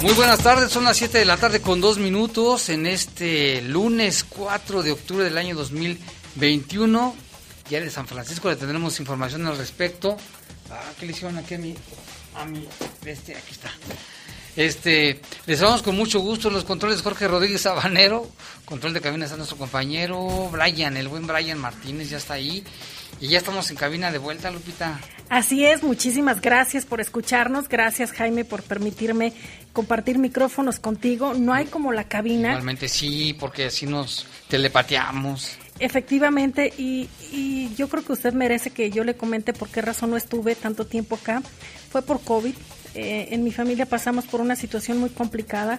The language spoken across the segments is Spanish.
Muy buenas tardes, son las 7 de la tarde con dos minutos en este lunes 4 de octubre del año 2021. Ya de San Francisco le tendremos información al respecto. Ah, ¿qué le hicieron aquí a mi, a mi, este, aquí está. Este, les damos con mucho gusto los controles Jorge Rodríguez Sabanero, control de cabina está nuestro compañero Brian, el buen Brian Martínez ya está ahí. Y ya estamos en cabina de vuelta, Lupita. Así es, muchísimas gracias por escucharnos, gracias Jaime por permitirme compartir micrófonos contigo. No hay como la cabina. Igualmente sí, porque así nos telepateamos. Efectivamente, y, y yo creo que usted merece que yo le comente por qué razón no estuve tanto tiempo acá. Fue por COVID. Eh, en mi familia pasamos por una situación muy complicada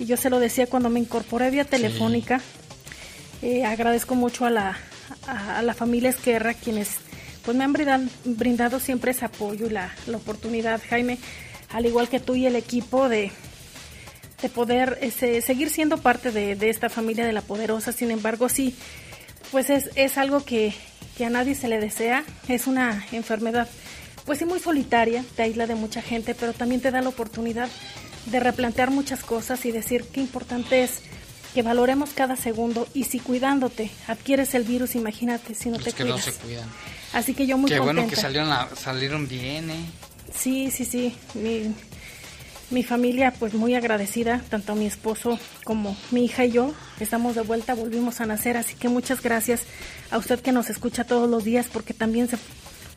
y yo se lo decía cuando me incorporé vía telefónica. Eh, agradezco mucho a la, a, la familia Esquerra, quienes pues me han brindado, siempre ese apoyo y la, la, oportunidad, Jaime, al igual que tú y el equipo, de, de poder ese, seguir siendo parte de, de, esta familia de la poderosa. Sin embargo, sí, pues es, es algo que, que, a nadie se le desea. Es una enfermedad, pues sí, muy solitaria, te aísla de mucha gente, pero también te da la oportunidad de replantear muchas cosas y decir qué importante es que valoremos cada segundo y si cuidándote adquieres el virus, imagínate si no te que cuidas. no se cuidan. Así que yo muy Qué contenta. bueno que salieron, la- salieron bien, ¿eh? Sí, sí, sí. Mi, mi familia, pues muy agradecida, tanto mi esposo como mi hija y yo. Estamos de vuelta, volvimos a nacer, así que muchas gracias a usted que nos escucha todos los días, porque también se,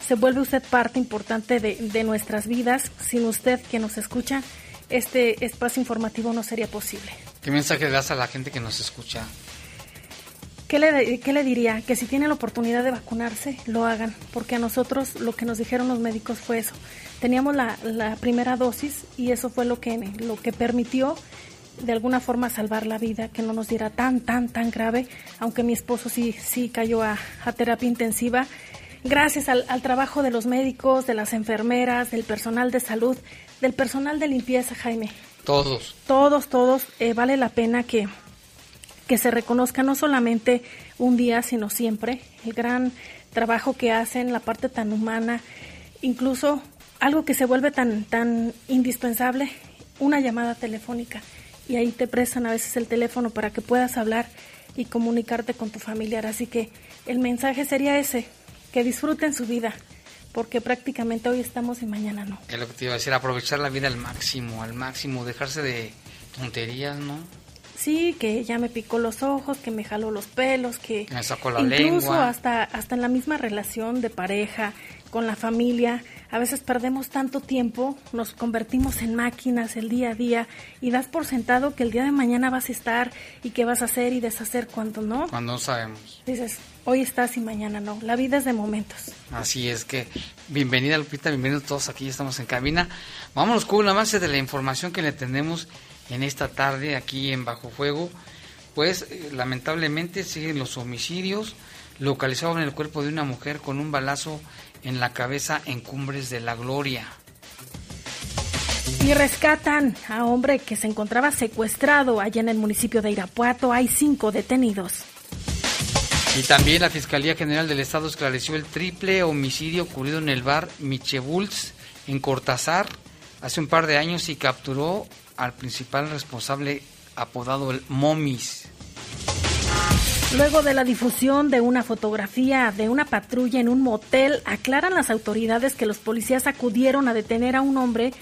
se vuelve usted parte importante de, de nuestras vidas. Sin usted que nos escucha, este espacio informativo no sería posible. ¿Qué mensaje das a la gente que nos escucha? ¿Qué le, ¿Qué le diría? Que si tienen la oportunidad de vacunarse, lo hagan, porque a nosotros lo que nos dijeron los médicos fue eso. Teníamos la, la primera dosis y eso fue lo que, lo que permitió de alguna forma salvar la vida, que no nos diera tan, tan, tan grave, aunque mi esposo sí, sí cayó a, a terapia intensiva. Gracias al, al trabajo de los médicos, de las enfermeras, del personal de salud, del personal de limpieza, Jaime Todos. todos, todos, eh, vale la pena que, que se reconozca no solamente un día, sino siempre, el gran trabajo que hacen, la parte tan humana, incluso algo que se vuelve tan, tan indispensable, una llamada telefónica. Y ahí te prestan a veces el teléfono para que puedas hablar y comunicarte con tu familiar. Así que el mensaje sería ese, que disfruten su vida, porque prácticamente hoy estamos y mañana no. Es lo que te iba a decir, aprovechar la vida al máximo, al máximo, dejarse de tonterías, ¿no? Sí, que ya me picó los ojos, que me jaló los pelos, que Me sacó la incluso lengua. hasta hasta en la misma relación de pareja, con la familia, a veces perdemos tanto tiempo, nos convertimos en máquinas el día a día y das por sentado que el día de mañana vas a estar y que vas a hacer y deshacer cuando no. Cuando no sabemos. Dices, hoy estás y mañana no. La vida es de momentos. Así es que, bienvenida Lupita, bienvenidos todos aquí, ya estamos en cabina. Vámonos con un avance de la información que le tenemos en esta tarde aquí en Bajo Fuego. Pues eh, lamentablemente siguen los homicidios. Localizaron el cuerpo de una mujer con un balazo en la cabeza en Cumbres de la Gloria. Y rescatan a hombre que se encontraba secuestrado allá en el municipio de Irapuato. Hay cinco detenidos. Y también la Fiscalía General del Estado esclareció el triple homicidio ocurrido en el bar Michebuls en Cortázar hace un par de años y capturó al principal responsable apodado el Momis. Luego de la difusión de una fotografía de una patrulla en un motel, aclaran las autoridades que los policías acudieron a detener a un hombre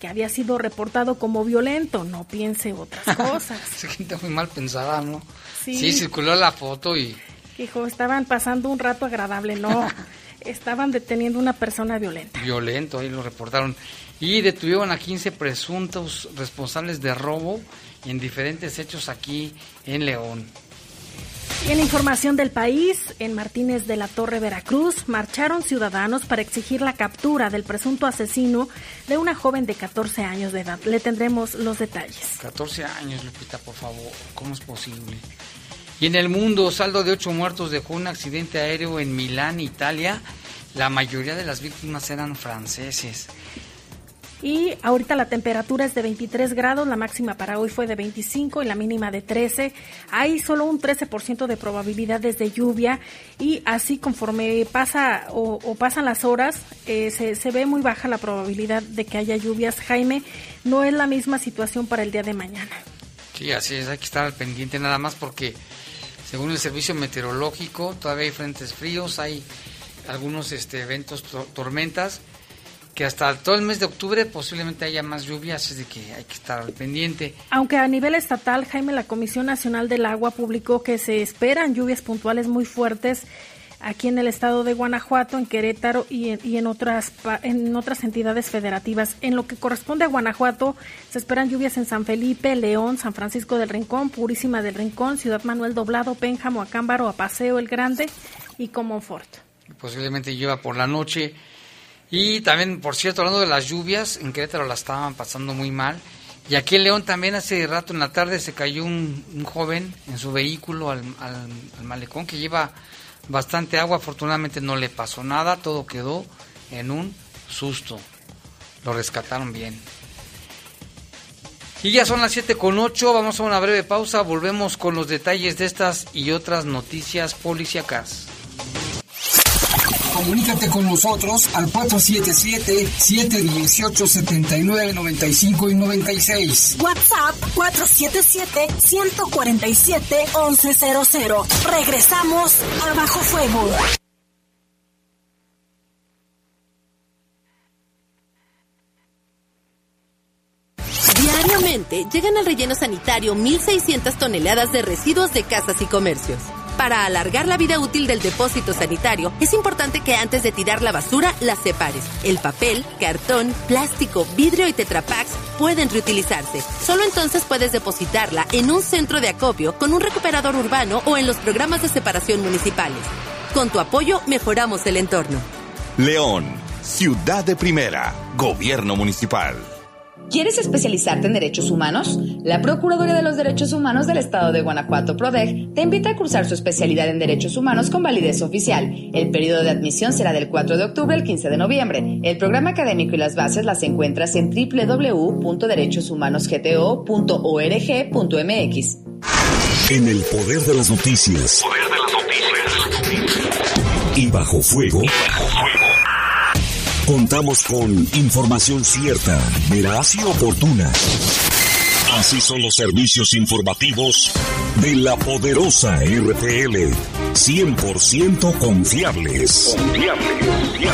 que había sido reportado como violento. No piense otras cosas. Esa gente muy mal pensada, ¿no? Sí. Sí, circuló la foto y Dijo, estaban pasando un rato agradable, no. estaban deteniendo una persona violenta. Violento, ahí lo reportaron. Y detuvieron a 15 presuntos responsables de robo en diferentes hechos aquí en León. Y en información del país, en Martínez de la Torre, Veracruz, marcharon ciudadanos para exigir la captura del presunto asesino de una joven de 14 años de edad. Le tendremos los detalles. 14 años, Lupita, por favor. ¿Cómo es posible? Y en el mundo, saldo de 8 muertos dejó un accidente aéreo en Milán, Italia. La mayoría de las víctimas eran franceses. Y ahorita la temperatura es de 23 grados, la máxima para hoy fue de 25 y la mínima de 13. Hay solo un 13% de probabilidades de lluvia y así conforme pasa o, pasan las horas, eh, se, se ve muy baja la probabilidad de que haya lluvias. Jaime, no es la misma situación para el día de mañana. Sí, así es, hay que estar al pendiente nada más porque según el servicio meteorológico todavía hay frentes fríos, hay algunos este, eventos, tormentas que hasta todo el mes de octubre posiblemente haya más lluvias, así de que hay que estar al pendiente. Aunque a nivel estatal, Jaime, la Comisión Nacional del Agua publicó que se esperan lluvias puntuales muy fuertes aquí en el estado de Guanajuato, en Querétaro y en, y en, otras, en otras entidades federativas. En lo que corresponde a Guanajuato, se esperan lluvias en San Felipe, León, San Francisco del Rincón, Purísima del Rincón, Ciudad Manuel Doblado, Pénjamo, Acámbaro, Apaseo el Grande y Comonfort. Posiblemente llueva por la noche y también, por cierto, hablando de las lluvias, en Querétaro la estaban pasando muy mal. Y aquí en León también hace rato en la tarde se cayó un, joven en su vehículo al, malecón que lleva bastante agua. Afortunadamente no le pasó nada, todo quedó en un susto. Lo rescataron bien. Y ya son las 7 con 8, vamos a una breve pausa, volvemos con los detalles de estas y otras noticias policíacas. Comunícate con nosotros al 477-718-7995 y 96. WhatsApp 477-147-1100. Regresamos a Bajo Fuego. Diariamente llegan al relleno sanitario 1.600 toneladas de residuos de casas y comercios. Para alargar la vida útil del depósito sanitario, es importante que antes de tirar la basura la separes. El papel, cartón, plástico, vidrio y tetrapacks pueden reutilizarse. Solo entonces puedes depositarla en un centro de acopio con un recuperador urbano o en los programas de separación municipales. Con tu apoyo mejoramos el entorno. León, ciudad de primera, gobierno municipal. ¿Quieres especializarte en derechos humanos? La Procuraduría de los Derechos Humanos del Estado de Guanajuato, PRODEG, te invita a cursar su especialidad en derechos humanos con validez oficial. El periodo de admisión será del 4 de octubre al 15 de noviembre. El programa académico y las bases las encuentras en www.derechoshumanosgto.org.mx. En el poder de las noticias. Poder de las noticias. Y bajo fuego. Y bajo fuego. Contamos con información cierta, veraz y oportuna. Así son los servicios informativos de la poderosa RTL. 100% confiables. Confiables, confiables.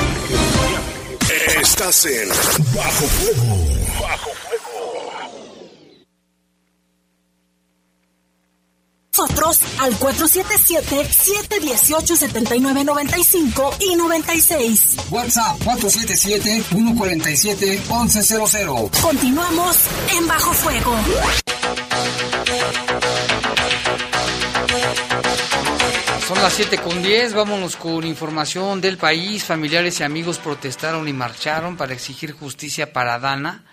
Estás en Bajo Fuego. Nosotros al 477-718-7995 y 96. WhatsApp 477-147-1100. Continuamos en Bajo Fuego. Son las 7 con 10, vámonos con información del país. Familiares y amigos protestaron y marcharon para exigir justicia para Dana,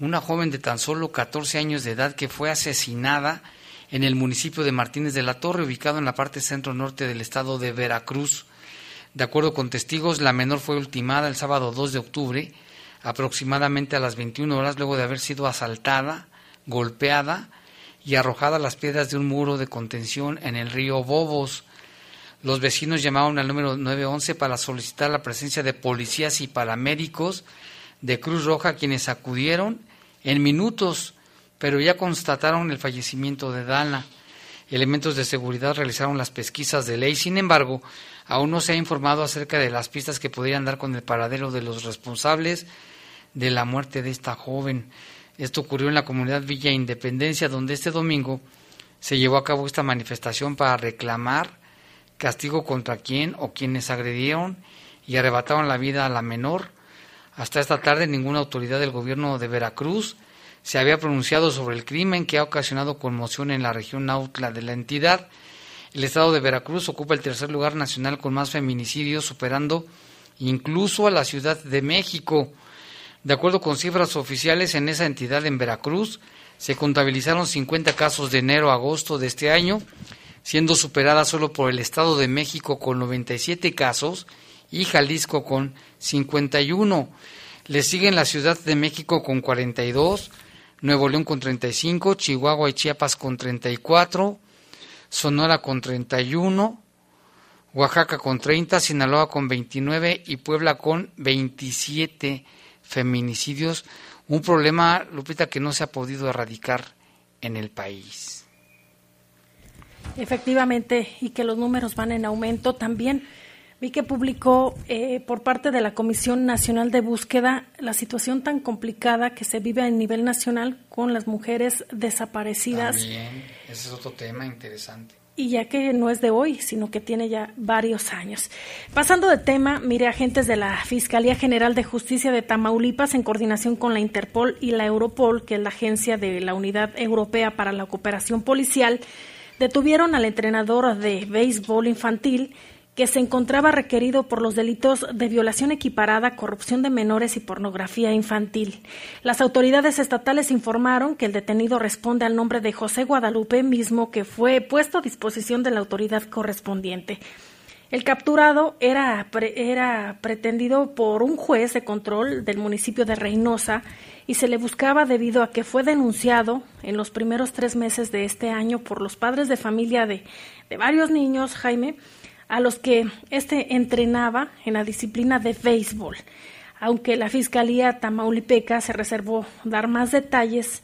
una joven de tan solo 14 años de edad que fue asesinada en el municipio de Martínez de la Torre, ubicado en la parte centro-norte del estado de Veracruz. De acuerdo con testigos, la menor fue ultimada el sábado 2 de octubre, aproximadamente a las 21 horas, luego de haber sido asaltada, golpeada y arrojada a las piedras de un muro de contención en el río Bobos. Los vecinos llamaron al número 911 para solicitar la presencia de policías y paramédicos de Cruz Roja, quienes acudieron en minutos pero ya constataron el fallecimiento de Dana. Elementos de seguridad realizaron las pesquisas de ley, sin embargo, aún no se ha informado acerca de las pistas que podrían dar con el paradero de los responsables de la muerte de esta joven. Esto ocurrió en la comunidad Villa Independencia, donde este domingo se llevó a cabo esta manifestación para reclamar castigo contra quien o quienes agredieron y arrebataron la vida a la menor. Hasta esta tarde ninguna autoridad del gobierno de Veracruz se había pronunciado sobre el crimen que ha ocasionado conmoción en la región Nautla de la entidad. El estado de Veracruz ocupa el tercer lugar nacional con más feminicidios, superando incluso a la Ciudad de México. De acuerdo con cifras oficiales en esa entidad en Veracruz, se contabilizaron 50 casos de enero a agosto de este año, siendo superada solo por el Estado de México con 97 casos y Jalisco con 51. Le siguen la Ciudad de México con 42, Nuevo León con 35, Chihuahua y Chiapas con 34, Sonora con 31, Oaxaca con 30, Sinaloa con 29 y Puebla con 27 feminicidios. Un problema, Lupita, que no se ha podido erradicar en el país. Efectivamente, y que los números van en aumento también. Vi que publicó eh, por parte de la Comisión Nacional de Búsqueda la situación tan complicada que se vive a nivel nacional con las mujeres desaparecidas. También, ese es otro tema interesante. Y ya que no es de hoy, sino que tiene ya varios años. Pasando de tema, mire, agentes de la Fiscalía General de Justicia de Tamaulipas, en coordinación con la Interpol y la Europol, que es la agencia de la Unidad Europea para la Cooperación Policial, detuvieron al entrenador de béisbol infantil que se encontraba requerido por los delitos de violación equiparada, corrupción de menores y pornografía infantil. Las autoridades estatales informaron que el detenido responde al nombre de José Guadalupe mismo que fue puesto a disposición de la autoridad correspondiente. El capturado era, era pretendido por un juez de control del municipio de Reynosa y se le buscaba debido a que fue denunciado en los primeros tres meses de este año por los padres de familia de, de varios niños, Jaime, a los que este entrenaba en la disciplina de béisbol, aunque la Fiscalía Tamaulipeca se reservó dar más detalles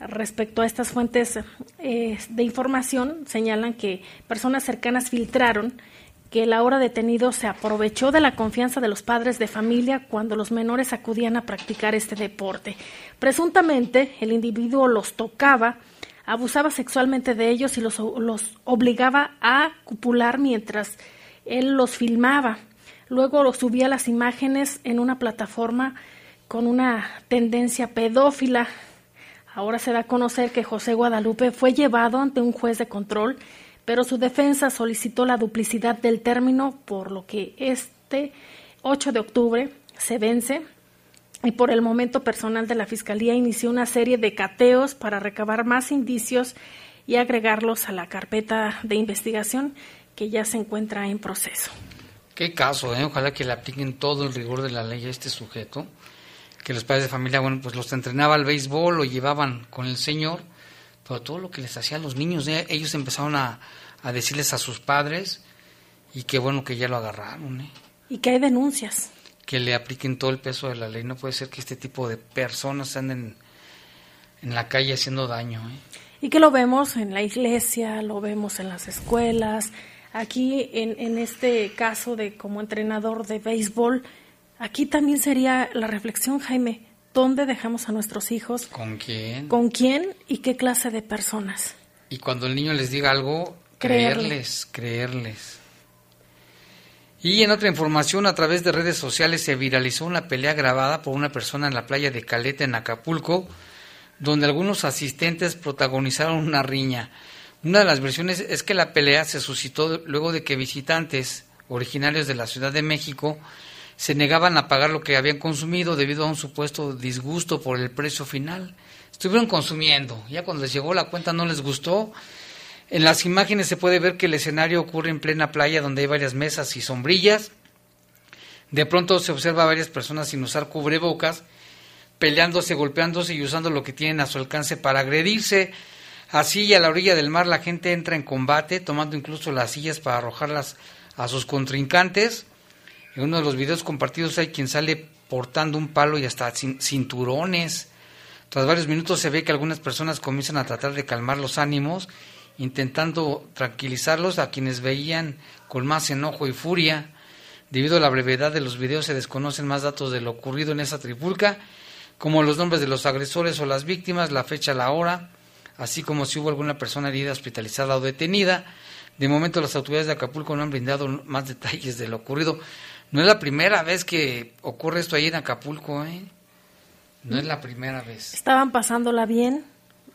respecto a estas fuentes eh, de información, señalan que personas cercanas filtraron que el ahora detenido se aprovechó de la confianza de los padres de familia cuando los menores acudían a practicar este deporte. Presuntamente, el individuo los tocaba abusaba sexualmente de ellos y los, los obligaba a cupular mientras él los filmaba. Luego los subía las imágenes en una plataforma con una tendencia pedófila. Ahora se da a conocer que José Guadalupe fue llevado ante un juez de control, pero su defensa solicitó la duplicidad del término, por lo que este 8 de octubre se vence y por el momento personal de la Fiscalía inició una serie de cateos para recabar más indicios y agregarlos a la carpeta de investigación que ya se encuentra en proceso. Qué caso, ¿eh? ojalá que le apliquen todo el rigor de la ley a este sujeto, que los padres de familia, bueno, pues los entrenaba al béisbol, lo llevaban con el señor, pero todo lo que les hacían los niños, ¿eh? ellos empezaron a, a, decirles a sus padres y qué bueno que ya lo agarraron. ¿eh? Y que hay denuncias que le apliquen todo el peso de la ley. No puede ser que este tipo de personas anden en la calle haciendo daño. ¿eh? Y que lo vemos en la iglesia, lo vemos en las escuelas. Aquí, en, en este caso de como entrenador de béisbol, aquí también sería la reflexión, Jaime. ¿Dónde dejamos a nuestros hijos? ¿Con quién? ¿Con quién y qué clase de personas? Y cuando el niño les diga algo, creerles, creerles. Y en otra información, a través de redes sociales se viralizó una pelea grabada por una persona en la playa de Caleta, en Acapulco, donde algunos asistentes protagonizaron una riña. Una de las versiones es que la pelea se suscitó luego de que visitantes originarios de la Ciudad de México se negaban a pagar lo que habían consumido debido a un supuesto disgusto por el precio final. Estuvieron consumiendo, ya cuando les llegó la cuenta no les gustó en las imágenes se puede ver que el escenario ocurre en plena playa donde hay varias mesas y sombrillas. De pronto se observa a varias personas sin usar cubrebocas, peleándose, golpeándose y usando lo que tienen a su alcance para agredirse. Así a la orilla del mar la gente entra en combate, tomando incluso las sillas para arrojarlas a sus contrincantes. En uno de los videos compartidos hay quien sale portando un palo y hasta cinturones. Tras varios minutos se ve que algunas personas comienzan a tratar de calmar los ánimos intentando tranquilizarlos a quienes veían con más enojo y furia. Debido a la brevedad de los videos se desconocen más datos de lo ocurrido en esa tripulca, como los nombres de los agresores o las víctimas, la fecha, la hora, así como si hubo alguna persona herida, hospitalizada o detenida. De momento las autoridades de Acapulco no han brindado más detalles de lo ocurrido. No es la primera vez que ocurre esto ahí en Acapulco, ¿eh? No es la primera vez. Estaban pasándola bien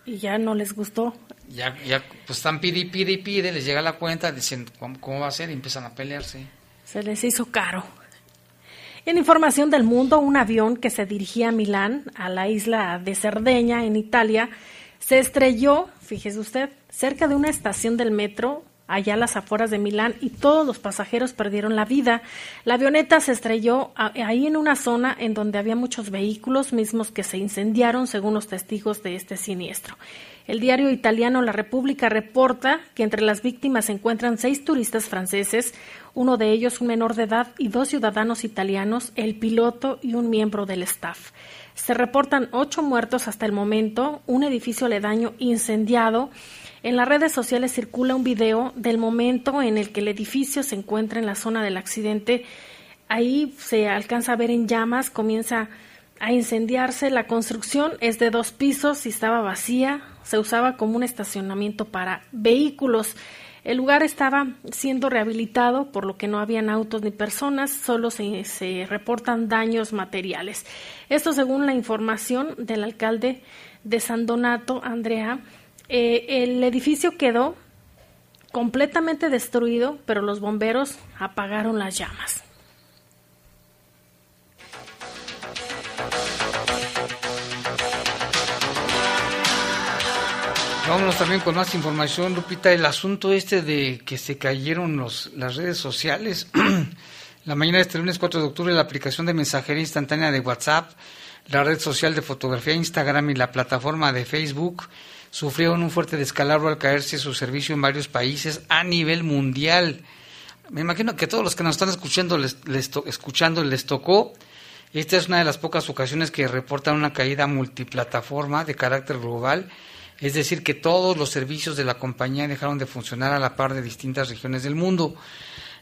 y ya no les gustó. Ya, ya pues están pide y pide y pide, les llega la cuenta, dicen ¿cómo, cómo va a ser y empiezan a pelearse. Se les hizo caro. En información del mundo, un avión que se dirigía a Milán, a la isla de Cerdeña, en Italia, se estrelló, fíjese usted, cerca de una estación del metro allá a las afueras de Milán y todos los pasajeros perdieron la vida. La avioneta se estrelló ahí en una zona en donde había muchos vehículos mismos que se incendiaron según los testigos de este siniestro. El diario italiano La República reporta que entre las víctimas se encuentran seis turistas franceses, uno de ellos un menor de edad y dos ciudadanos italianos, el piloto y un miembro del staff. Se reportan ocho muertos hasta el momento, un edificio aledaño incendiado, en las redes sociales circula un video del momento en el que el edificio se encuentra en la zona del accidente. Ahí se alcanza a ver en llamas, comienza a incendiarse. La construcción es de dos pisos y estaba vacía. Se usaba como un estacionamiento para vehículos. El lugar estaba siendo rehabilitado, por lo que no habían autos ni personas, solo se, se, reportan daños materiales. Esto según la información del alcalde de San Donato, Andrea eh, el edificio quedó completamente destruido, pero los bomberos apagaron las llamas. Vámonos también con más información, Lupita. El asunto este de que se cayeron los, las redes sociales. la mañana de este lunes 4 de octubre, la aplicación de mensajería instantánea de WhatsApp, la red social de fotografía Instagram y la plataforma de Facebook sufrieron un fuerte descalabro al caerse su servicio en varios países a nivel mundial. Me imagino que todos los que nos están escuchando les, escuchando les tocó. Esta es una de las pocas ocasiones que reportan una caída multiplataforma de carácter global, es decir, que todos los servicios de la compañía dejaron de funcionar a la par de distintas regiones del mundo.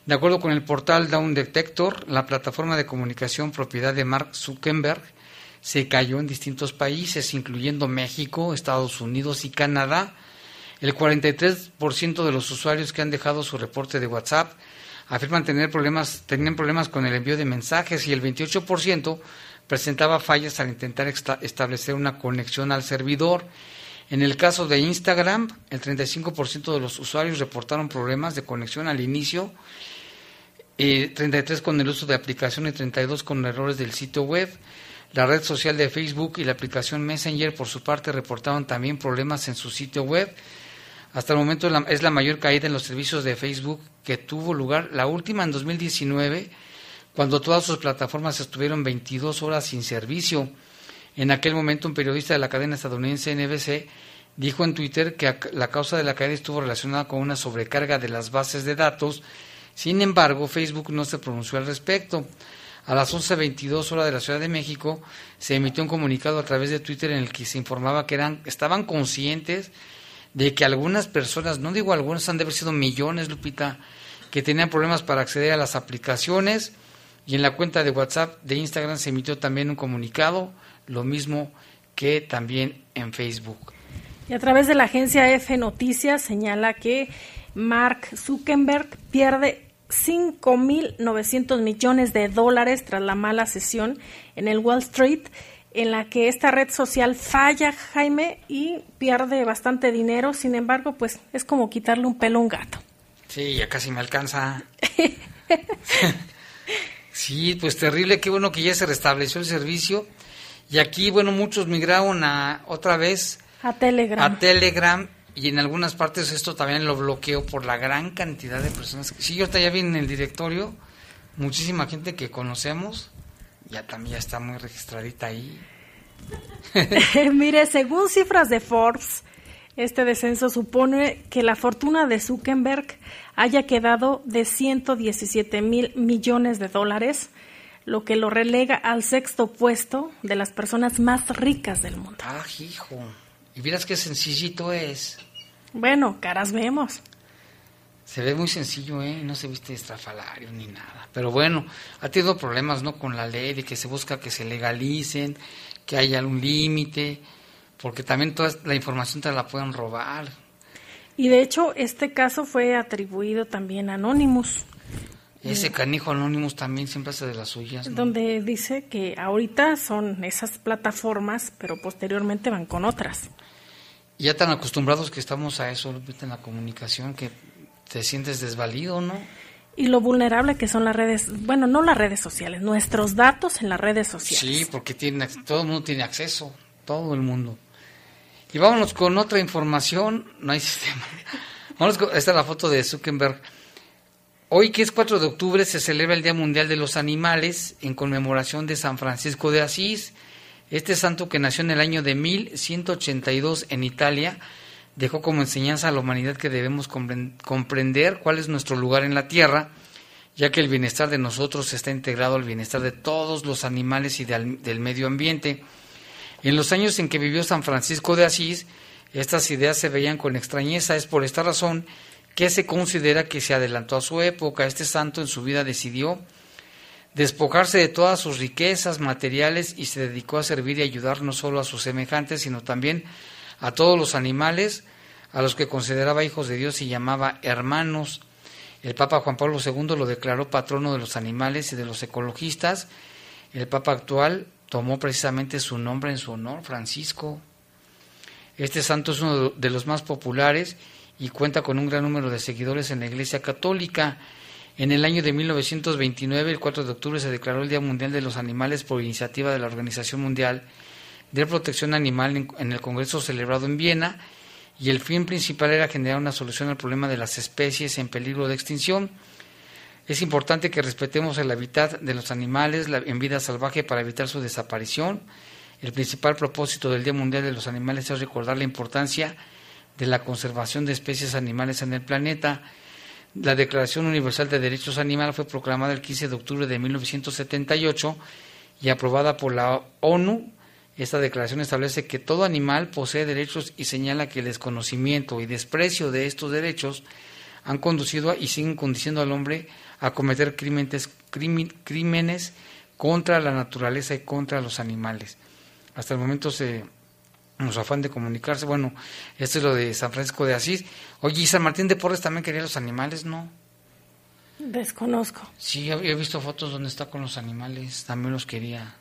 De acuerdo con el portal Down Detector, la plataforma de comunicación propiedad de Mark Zuckerberg, se cayó en distintos países, incluyendo México, Estados Unidos y Canadá. El 43% de los usuarios que han dejado su reporte de WhatsApp afirman tener problemas, tenían problemas con el envío de mensajes y el 28% presentaba fallas al intentar establecer una conexión al servidor. En el caso de Instagram, el 35% de los usuarios reportaron problemas de conexión al inicio, 33 eh, con el uso de aplicación y 32 con errores del sitio web. La red social de Facebook y la aplicación Messenger, por su parte, reportaron también problemas en su sitio web. Hasta el momento es la mayor caída en los servicios de Facebook que tuvo lugar, la última en 2019, cuando todas sus plataformas estuvieron 22 horas sin servicio. En aquel momento, un periodista de la cadena estadounidense NBC dijo en Twitter que la causa de la caída estuvo relacionada con una sobrecarga de las bases de datos. Sin embargo, Facebook no se pronunció al respecto. A las 11.22 horas de la Ciudad de México se emitió un comunicado a través de Twitter en el que se informaba que eran, estaban conscientes de que algunas personas, no digo algunas, han de haber sido millones, Lupita, que tenían problemas para acceder a las aplicaciones y en la cuenta de WhatsApp de Instagram se emitió también un comunicado, lo mismo que también en Facebook. Y a través de la agencia F Noticias señala que Mark Zuckerberg pierde 5.900 millones de dólares tras la mala sesión en el Wall Street, en la que esta red social falla, Jaime, y pierde bastante dinero. Sin embargo, pues es como quitarle un pelo a un gato. Sí, ya casi me alcanza. sí, pues terrible, qué bueno que ya se restableció el servicio. Y aquí, bueno, muchos migraron a otra vez a Telegram. A Telegram y en algunas partes esto también lo bloqueo por la gran cantidad de personas. Que, sí, yo ya vi en el directorio muchísima gente que conocemos, ya también ya está muy registradita ahí. Mire, según cifras de Forbes, este descenso supone que la fortuna de Zuckerberg haya quedado de 117 mil millones de dólares, lo que lo relega al sexto puesto de las personas más ricas del mundo. Ah, hijo. Y miras qué sencillito es. Bueno, caras vemos. Se ve muy sencillo, ¿eh? No se viste estrafalario ni nada. Pero bueno, ha tenido problemas, ¿no? Con la ley de que se busca que se legalicen, que haya un límite, porque también toda la información te la pueden robar. Y de hecho, este caso fue atribuido también a Anonymous. Ese canijo Anonymous también siempre hace de las suyas. Donde dice que ahorita son esas plataformas, pero posteriormente van con otras. Ya tan acostumbrados que estamos a eso, en la comunicación, que te sientes desvalido, ¿no? Y lo vulnerable que son las redes, bueno, no las redes sociales, nuestros datos en las redes sociales. Sí, porque tiene, todo el mundo tiene acceso, todo el mundo. Y vámonos con otra información, no hay sistema. Vamos con, esta es la foto de Zuckerberg. Hoy, que es 4 de octubre, se celebra el Día Mundial de los Animales en conmemoración de San Francisco de Asís. Este santo que nació en el año de 1182 en Italia dejó como enseñanza a la humanidad que debemos comprender cuál es nuestro lugar en la tierra, ya que el bienestar de nosotros está integrado al bienestar de todos los animales y del medio ambiente. En los años en que vivió San Francisco de Asís, estas ideas se veían con extrañeza. Es por esta razón que se considera que se adelantó a su época. Este santo en su vida decidió despojarse de todas sus riquezas materiales y se dedicó a servir y ayudar no solo a sus semejantes, sino también a todos los animales a los que consideraba hijos de Dios y llamaba hermanos. El Papa Juan Pablo II lo declaró patrono de los animales y de los ecologistas. El Papa actual tomó precisamente su nombre en su honor, Francisco. Este santo es uno de los más populares y cuenta con un gran número de seguidores en la Iglesia Católica. En el año de 1929, el 4 de octubre, se declaró el Día Mundial de los Animales por iniciativa de la Organización Mundial de protección animal en, el Congreso celebrado en Viena y el fin principal era generar una solución al problema de las especies en peligro de extinción. Es importante que respetemos el hábitat de los animales en vida salvaje para evitar su desaparición. El principal propósito del Día Mundial de los Animales es recordar la importancia de la conservación de especies animales en el planeta. La Declaración Universal de Derechos Animales fue proclamada el 15 de octubre de 1978 y aprobada por la ONU esta declaración establece que todo animal posee derechos y señala que el desconocimiento y desprecio de estos derechos han conducido y siguen conduciendo al hombre a cometer crímenes, crímenes contra la naturaleza y contra los animales. Hasta el momento se nos afán de comunicarse. Bueno, esto es lo de San Francisco de Asís. Oye, ¿y San Martín de Porres también quería los animales? No. Desconozco. Sí, he visto fotos donde está con los animales, también los quería.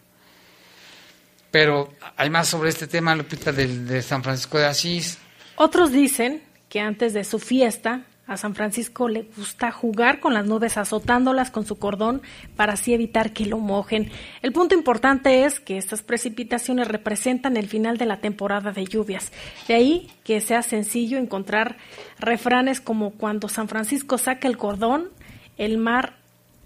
Pero hay más sobre este tema, Lupita, de, de San Francisco de Asís. Otros dicen que antes de su fiesta a San Francisco le gusta jugar con las nubes azotándolas con su cordón para así evitar que lo mojen. El punto importante es que estas precipitaciones representan el final de la temporada de lluvias. De ahí que sea sencillo encontrar refranes como cuando San Francisco saca el cordón, el mar,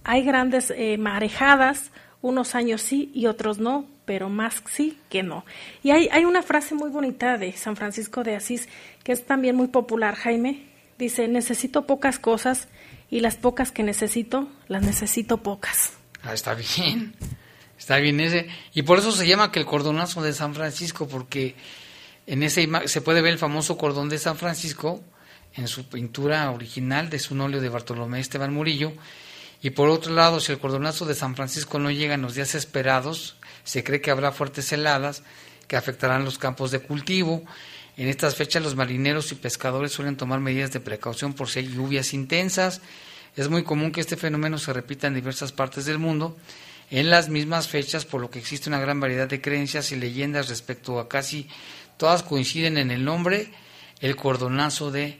hay grandes eh, marejadas, unos años sí y otros no, pero más sí que no. Y hay, hay una frase muy bonita de San Francisco de Asís que es también muy popular, Jaime. Dice, necesito pocas cosas y las pocas que necesito, las necesito pocas. Ah, está bien. Está bien ese. Y por eso se llama que el cordonazo de San Francisco, porque en ese se puede ver el famoso cordón de San Francisco en su pintura original de su óleo de Bartolomé Esteban Murillo. Y por otro lado, si el cordonazo de San Francisco no llega en los días esperados, se cree que habrá fuertes heladas que afectarán los campos de cultivo. En estas fechas los marineros y pescadores suelen tomar medidas de precaución por si hay lluvias intensas. Es muy común que este fenómeno se repita en diversas partes del mundo en las mismas fechas, por lo que existe una gran variedad de creencias y leyendas respecto a casi todas coinciden en el nombre, el cordonazo de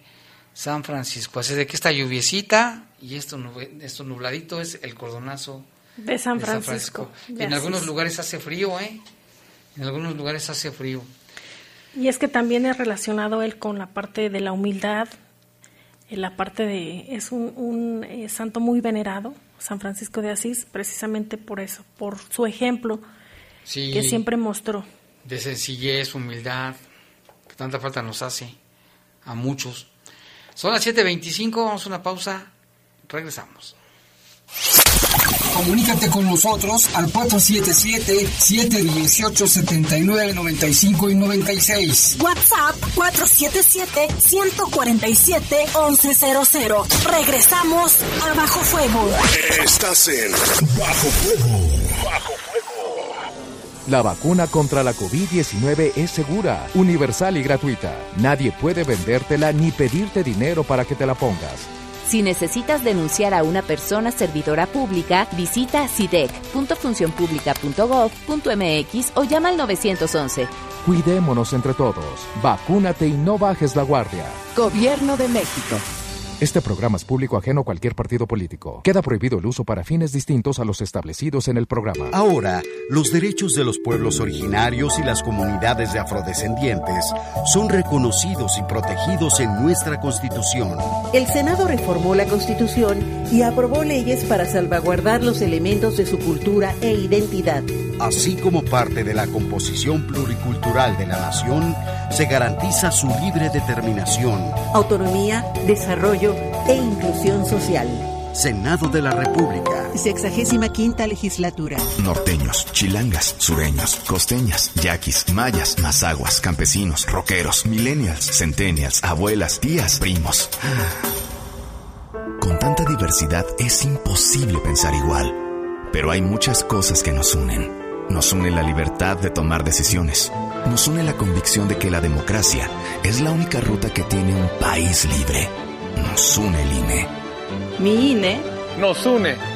San Francisco. Así de que esta lluviecita y esto, esto nubladito es el cordonazo de San Francisco. en algunos lugares hace frío, ¿eh? En algunos lugares hace frío. Y es que también es relacionado él con la parte de la humildad, en la parte de... Es un, eh, santo muy venerado, San Francisco de Asís, precisamente por eso, por su ejemplo que siempre mostró. De sencillez, humildad, que tanta falta nos hace a muchos. Son las 7.25, vamos a una pausa, regresamos. Comunícate con nosotros al 477-718-7995 y 96. WhatsApp 477-147-1100. Regresamos a Bajo Fuego. Estás en Bajo Fuego. Bajo Fuego. La vacuna contra la COVID-19 es segura, universal y gratuita. Nadie puede vendértela ni pedirte dinero para que te la pongas. Si necesitas denunciar a una persona servidora pública, visita sidec.funcionpublica.gov.mx o llama al 911. Cuidémonos entre todos. Vacúnate y no bajes la guardia. Gobierno de México. Este programa es público ajeno a cualquier partido político. Queda prohibido el uso para fines distintos a los establecidos en el programa. Ahora, los derechos de los pueblos originarios y las comunidades de afrodescendientes son reconocidos y protegidos en nuestra Constitución. El Senado reformó la Constitución y aprobó leyes para salvaguardar los elementos de su cultura e identidad. Así como parte de la composición pluricultural de la nación, se garantiza su libre determinación, autonomía, desarrollo e inclusión social. Senado de la República. Sexagésima quinta legislatura. Norteños, chilangas, sureños, costeñas, yaquis, mayas, mazaguas, campesinos, roqueros, millennials, centennials, abuelas, tías, primos. Con tanta diversidad es imposible pensar igual. Pero hay muchas cosas que nos unen. Nos une la libertad de tomar decisiones. Nos une la convicción de que la democracia es la única ruta que tiene un país libre. Nos une el INE. Mi INE nos une.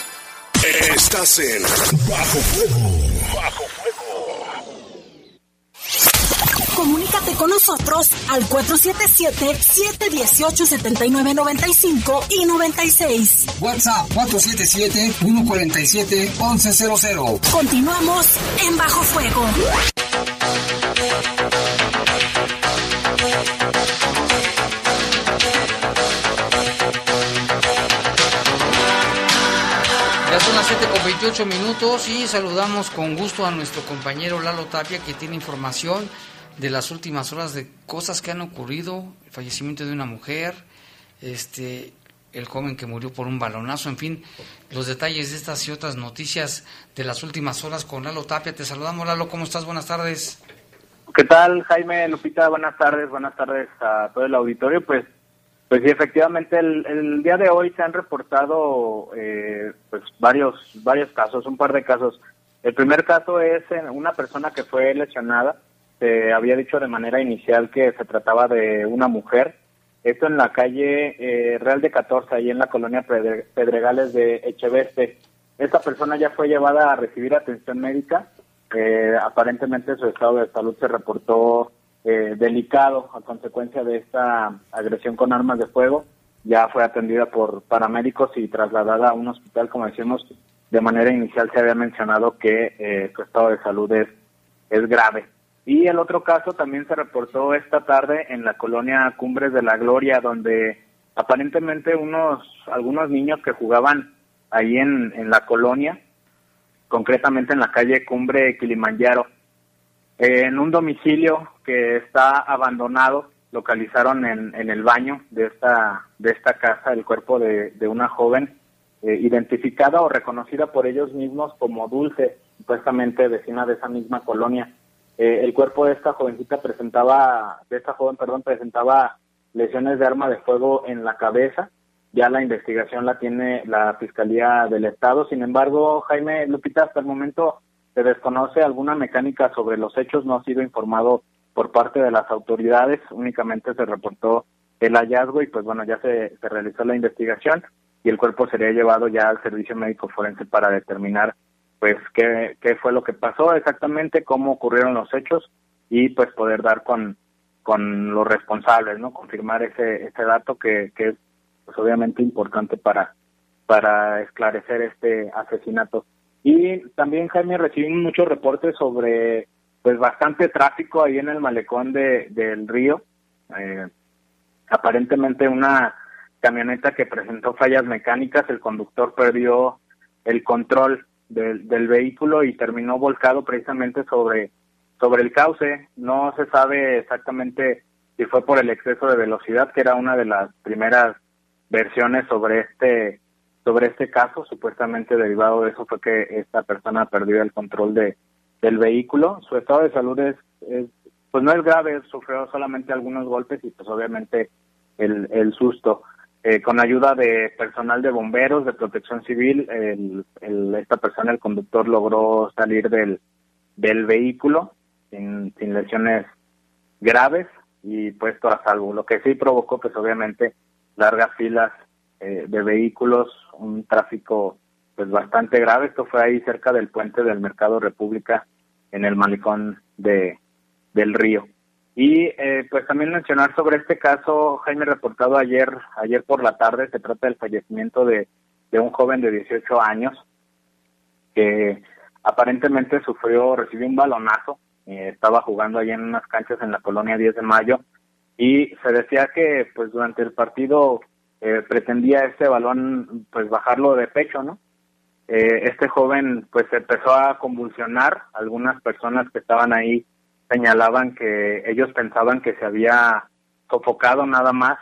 Estás en Bajo Fuego. Bajo Fuego. Comunícate con nosotros al 477-718-7995 y 96. WhatsApp 477-147-1100. Continuamos en Bajo Fuego. 28 minutos y saludamos con gusto a nuestro compañero Lalo Tapia que tiene información de las últimas horas de cosas que han ocurrido, el fallecimiento de una mujer, este el joven que murió por un balonazo, en fin, los detalles de estas y otras noticias de las últimas horas con Lalo Tapia. Te saludamos Lalo, ¿cómo estás? Buenas tardes. ¿Qué tal, Jaime Lupita? Buenas tardes, buenas tardes a todo el auditorio. Pues pues sí, efectivamente, el, día de hoy se han reportado eh, pues varios varios casos, un par de casos. El primer caso es una persona que fue lesionada. Se había dicho de manera inicial que se trataba de una mujer. Esto en la calle eh, Real de 14, ahí en la colonia Pedregales de Echeveste. Esta persona ya fue llevada a recibir atención médica. Eh, aparentemente su estado de salud se reportó eh, delicado a consecuencia de esta agresión con armas de fuego. Ya fue atendida por paramédicos y trasladada a un hospital, como decimos, de manera inicial se había mencionado que eh, su estado de salud es, es grave. Y el otro caso también se reportó esta tarde en la colonia Cumbres de la Gloria, donde aparentemente unos algunos niños que jugaban ahí en, en la colonia, concretamente en la calle Cumbre Kilimanjaro, en un domicilio que está abandonado, localizaron en, en el baño de esta, de esta casa el cuerpo de, de una joven eh, identificada o reconocida por ellos mismos como Dulce, supuestamente vecina de esa misma colonia. Eh, el cuerpo de esta jovencita presentaba, de esta joven, perdón, presentaba lesiones de arma de fuego en la cabeza. Ya la investigación la tiene la Fiscalía del Estado. Sin embargo, Jaime Lupita, hasta el momento se desconoce alguna mecánica sobre los hechos, no ha sido informado por parte de las autoridades, únicamente se reportó el hallazgo y pues bueno, ya se, se realizó la investigación y el cuerpo sería llevado ya al servicio médico forense para determinar pues qué, qué fue lo que pasó exactamente, cómo ocurrieron los hechos y pues poder dar con, con los responsables, ¿no? Confirmar ese, ese dato que, que es pues obviamente importante para, para esclarecer este asesinato. Y también, Jaime, recibimos muchos reportes sobre pues bastante tráfico ahí en el malecón de, del río. Eh, aparentemente una camioneta que presentó fallas mecánicas, el conductor perdió el control del, del vehículo y terminó volcado precisamente sobre sobre el cauce. No se sabe exactamente si fue por el exceso de velocidad, que era una de las primeras versiones sobre este sobre este caso. Supuestamente derivado de eso fue que esta persona perdió el control de del vehículo. Su estado de salud es, pues no es grave, sufrió solamente algunos golpes y pues obviamente el, el susto. Eh, con ayuda de personal de bomberos, de protección civil, el, esta persona, el conductor, logró salir del, del vehículo sin, sin lesiones graves y puesto a salvo. Lo que sí provocó, pues obviamente, largas filas eh, de vehículos, un tráfico pues bastante grave. Esto fue ahí cerca del puente del Mercado República en el malecón de del río. Y eh, pues también mencionar sobre este caso, Jaime reportado ayer, ayer por la tarde, se trata del fallecimiento de, de un joven de 18 años que aparentemente sufrió, recibió un balonazo, eh, estaba jugando allí en unas canchas en la colonia 10 de mayo y se decía que pues durante el partido eh, pretendía este balón pues bajarlo de pecho, ¿no? Eh, este joven pues empezó a convulsionar, algunas personas que estaban ahí señalaban que ellos pensaban que se había sofocado nada más,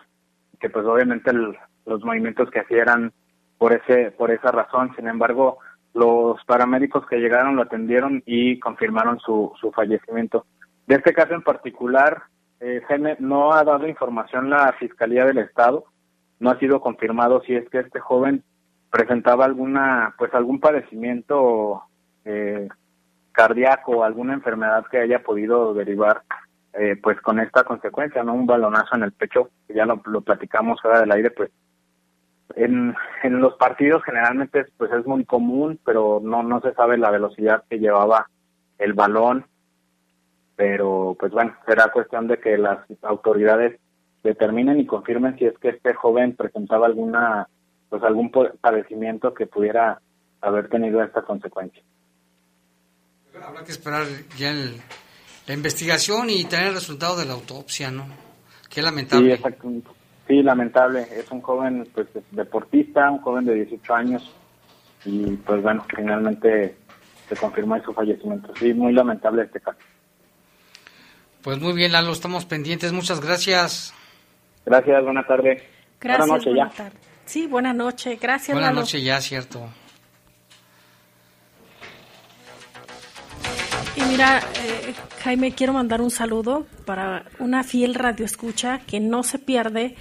que pues obviamente los movimientos que hacía eran por ese por esa razón. Sin embargo, los paramédicos que llegaron lo atendieron y confirmaron su, su fallecimiento. De este caso en particular, eh, no ha dado información la Fiscalía del Estado, no ha sido confirmado si es que este joven presentaba alguna, pues algún padecimiento eh, cardíaco, alguna enfermedad que haya podido derivar eh, pues con esta consecuencia, no un balonazo en el pecho, ya lo, lo platicamos fuera del aire, pues en, en los partidos generalmente pues es muy común, pero no no se sabe la velocidad que llevaba el balón, pero pues bueno, será cuestión de que las autoridades determinen y confirmen si es que este joven presentaba alguna pues algún padecimiento que pudiera haber tenido esta consecuencia. Habrá que esperar ya la investigación y tener el resultado de la autopsia, ¿no? Qué lamentable. Sí. Sí, lamentable. Es un joven pues deportista, un joven de 18 años y pues bueno, finalmente se confirmó su fallecimiento. Sí, muy lamentable este caso. Pues muy bien, Lalo, estamos pendientes. Muchas gracias. Gracias, buena tarde. Gracias, buenas noches ya. Sí, buena noche. Gracias, Buenas noches ya, cierto. Y mira, eh, Jaime, quiero mandar un saludo para una fiel radioescucha que no se pierde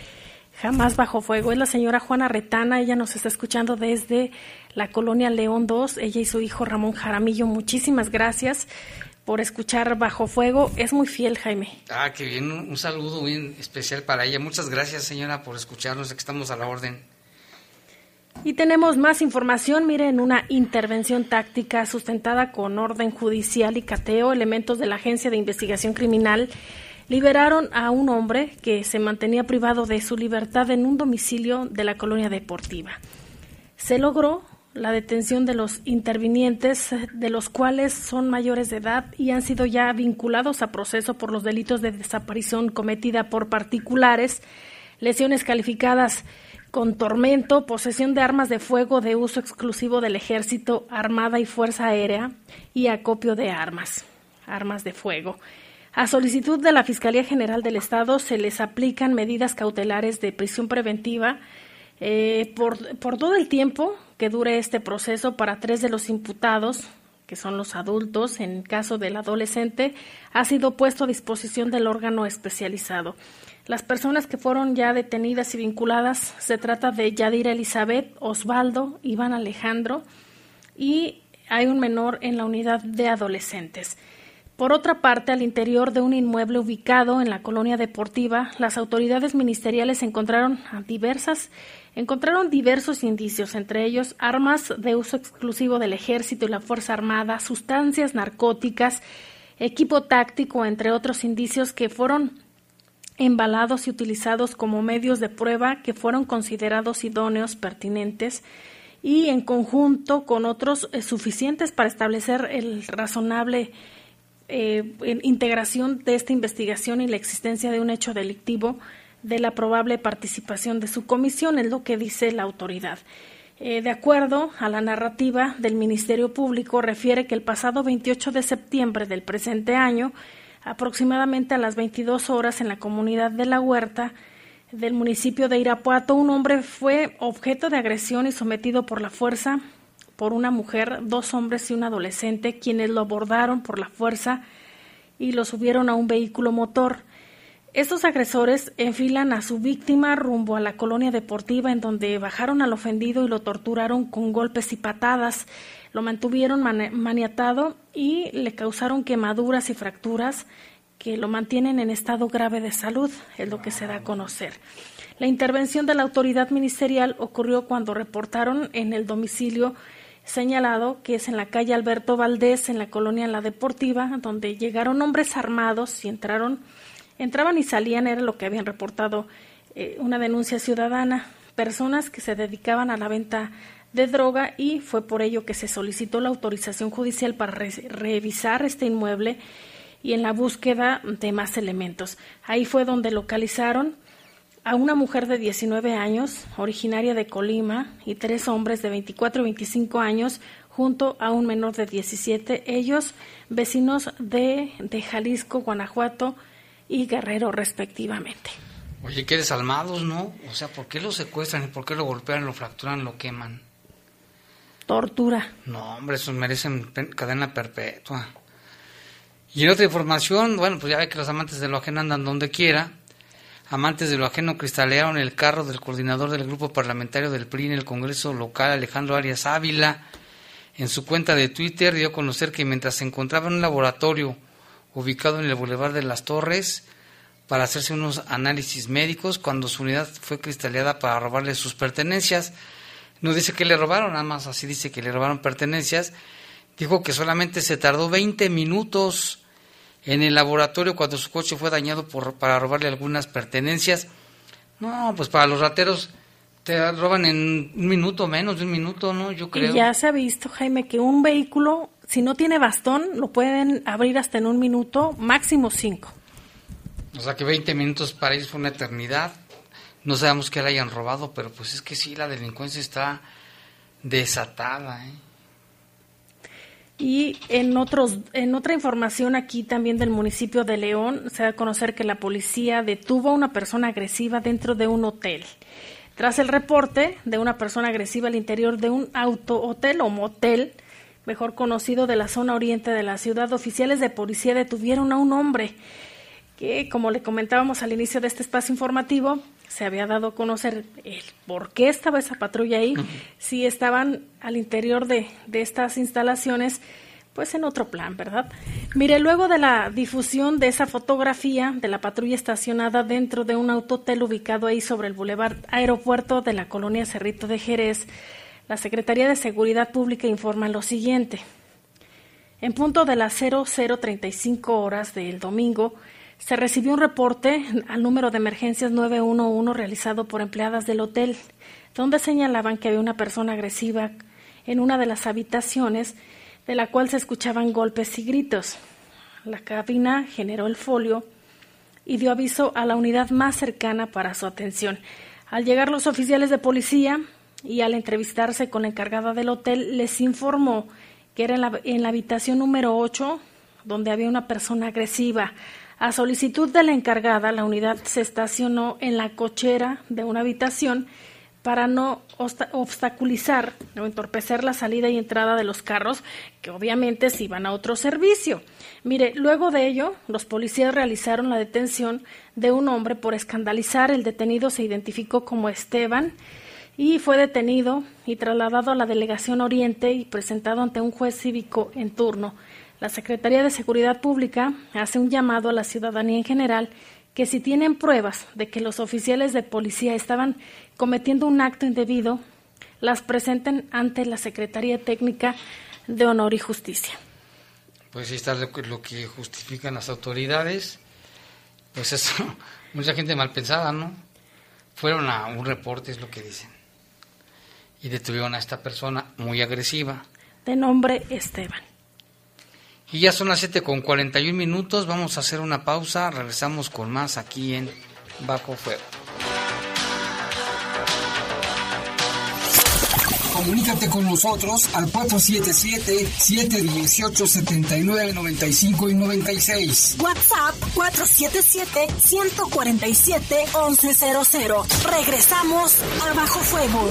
jamás bajo fuego. Es la señora Juana Retana, ella nos está escuchando desde la colonia León 2, ella y su hijo Ramón Jaramillo. Muchísimas gracias por escuchar Bajo Fuego. Es muy fiel, Jaime. Ah, qué bien, un saludo bien especial para ella. Muchas gracias, señora, por escucharnos, que estamos a la orden. Y tenemos más información, miren, una intervención táctica sustentada con orden judicial y cateo, elementos de la Agencia de Investigación Criminal liberaron a un hombre que se mantenía privado de su libertad en un domicilio de la colonia deportiva. Se logró la detención de los intervinientes, de los cuales son mayores de edad y han sido ya vinculados a proceso por los delitos de desaparición cometida por particulares, lesiones calificadas con tormento, posesión de armas de fuego de uso exclusivo del ejército, armada y fuerza aérea y acopio de armas, armas de fuego. A solicitud de la Fiscalía General del Estado se les aplican medidas cautelares de prisión preventiva eh, por, por todo el tiempo que dure este proceso para tres de los imputados, que son los adultos, en caso del adolescente, ha sido puesto a disposición del órgano especializado. Las personas que fueron ya detenidas y vinculadas se trata de Yadira Elizabeth, Osvaldo, Iván Alejandro y hay un menor en la unidad de adolescentes. Por otra parte, al interior de un inmueble ubicado en la colonia deportiva, las autoridades ministeriales encontraron diversas encontraron diversos indicios, entre ellos armas de uso exclusivo del ejército y la Fuerza Armada, sustancias narcóticas, equipo táctico, entre otros indicios que fueron embalados y utilizados como medios de prueba que fueron considerados idóneos, pertinentes y en conjunto con otros eh, suficientes para establecer el razonable eh, integración de esta investigación y la existencia de un hecho delictivo de la probable participación de su comisión, es lo que dice la autoridad. Eh, de acuerdo a la narrativa del Ministerio Público, refiere que el pasado 28 de septiembre del presente año, aproximadamente a las 22 horas en la comunidad de La Huerta del municipio de Irapuato, un hombre fue objeto de agresión y sometido por la fuerza por una mujer, dos hombres y un adolescente, quienes lo abordaron por la fuerza y lo subieron a un vehículo motor. Estos agresores enfilan a su víctima rumbo a la colonia deportiva en donde bajaron al ofendido y lo torturaron con golpes y patadas. Lo mantuvieron maniatado y le causaron quemaduras y fracturas que lo mantienen en estado grave de salud, es lo que se da a conocer. La intervención de la autoridad ministerial ocurrió cuando reportaron en el domicilio señalado, que es en la calle Alberto Valdés, en la colonia La Deportiva, donde llegaron hombres armados y entraron, entraban y salían, era lo que habían reportado eh, una denuncia ciudadana, personas que se dedicaban a la venta de droga y fue por ello que se solicitó la autorización judicial para revisar este inmueble y en la búsqueda de más elementos. Ahí fue donde localizaron a una mujer de 19 años, originaria de Colima, y tres hombres de 24 y 25 años, junto a un menor de 17, ellos vecinos de, de Jalisco, Guanajuato y Guerrero, respectivamente. Oye, qué desalmados, ¿no? O sea, ¿por qué lo secuestran y por qué lo golpean, lo fracturan, lo queman? Tortura. No, hombre, esos merecen cadena perpetua. Y en otra información, bueno, pues ya ve que los amantes de lo ajeno andan donde quiera. Amantes de lo ajeno cristalearon el carro del coordinador del grupo parlamentario del PRI en el Congreso local, Alejandro Arias Ávila. En su cuenta de Twitter dio a conocer que mientras se encontraba en un laboratorio ubicado en el Boulevard de las Torres para hacerse unos análisis médicos, cuando su unidad fue cristaleada para robarle sus pertenencias, no dice que le robaron, nada más así dice que le robaron pertenencias, dijo que solamente se tardó 20 minutos en el laboratorio cuando su coche fue dañado por, para robarle algunas pertenencias. No, pues para los rateros te roban en un minuto, menos de un minuto, ¿no? Yo creo. Y ya se ha visto, Jaime, que un vehículo, si no tiene bastón, lo pueden abrir hasta en un minuto, máximo cinco. O sea que 20 minutos para ellos fue una eternidad. No sabemos que la hayan robado, pero pues es que sí, la delincuencia está desatada, ¿eh? Y en, otros, en otra información aquí también del municipio de León, se da a conocer que la policía detuvo a una persona agresiva dentro de un hotel. Tras el reporte de una persona agresiva al interior de un auto hotel o motel, mejor conocido de la zona oriente de la ciudad, oficiales de policía detuvieron a un hombre que, como le comentábamos al inicio de este espacio informativo, se había dado a conocer el por qué estaba esa patrulla ahí, si estaban al interior de, de estas instalaciones, pues en otro plan, ¿verdad? Mire, luego de la difusión de esa fotografía de la patrulla estacionada dentro de un autotel ubicado ahí sobre el Boulevard Aeropuerto de la colonia Cerrito de Jerez, la Secretaría de Seguridad Pública informa lo siguiente. En punto de las 0035 horas del domingo, se recibió un reporte al número de emergencias 911 realizado por empleadas del hotel, donde señalaban que había una persona agresiva en una de las habitaciones, de la cual se escuchaban golpes y gritos. La cabina generó el folio y dio aviso a la unidad más cercana para su atención. Al llegar los oficiales de policía y al entrevistarse con la encargada del hotel, les informó que era en la, habitación número 8, donde había una persona agresiva. A solicitud de la encargada, la unidad se estacionó en la cochera de una habitación para no obstaculizar o entorpecer la salida y entrada de los carros, que obviamente se iban a otro servicio. Mire, luego de ello, los policías realizaron la detención de un hombre por escandalizar. El detenido se identificó como Esteban y fue detenido y trasladado a la Delegación Oriente y presentado ante un juez cívico en turno. La Secretaría de Seguridad Pública hace un llamado a la ciudadanía en general que si tienen pruebas de que los oficiales de policía estaban cometiendo un acto indebido, las presenten ante la Secretaría Técnica de Honor y Justicia. Pues ahí está lo que, justifican las autoridades. Pues eso, mucha gente mal pensada, ¿no? Fueron a un reporte, es lo que dicen. Y detuvieron a esta persona muy agresiva. De nombre Esteban. Y ya son las 7 con 41 minutos, vamos a hacer una pausa, regresamos con más aquí en Bajo Fuego. Comunícate con nosotros al 477-718-7995 y 96. WhatsApp 477-147-1100. Regresamos a Bajo Fuego.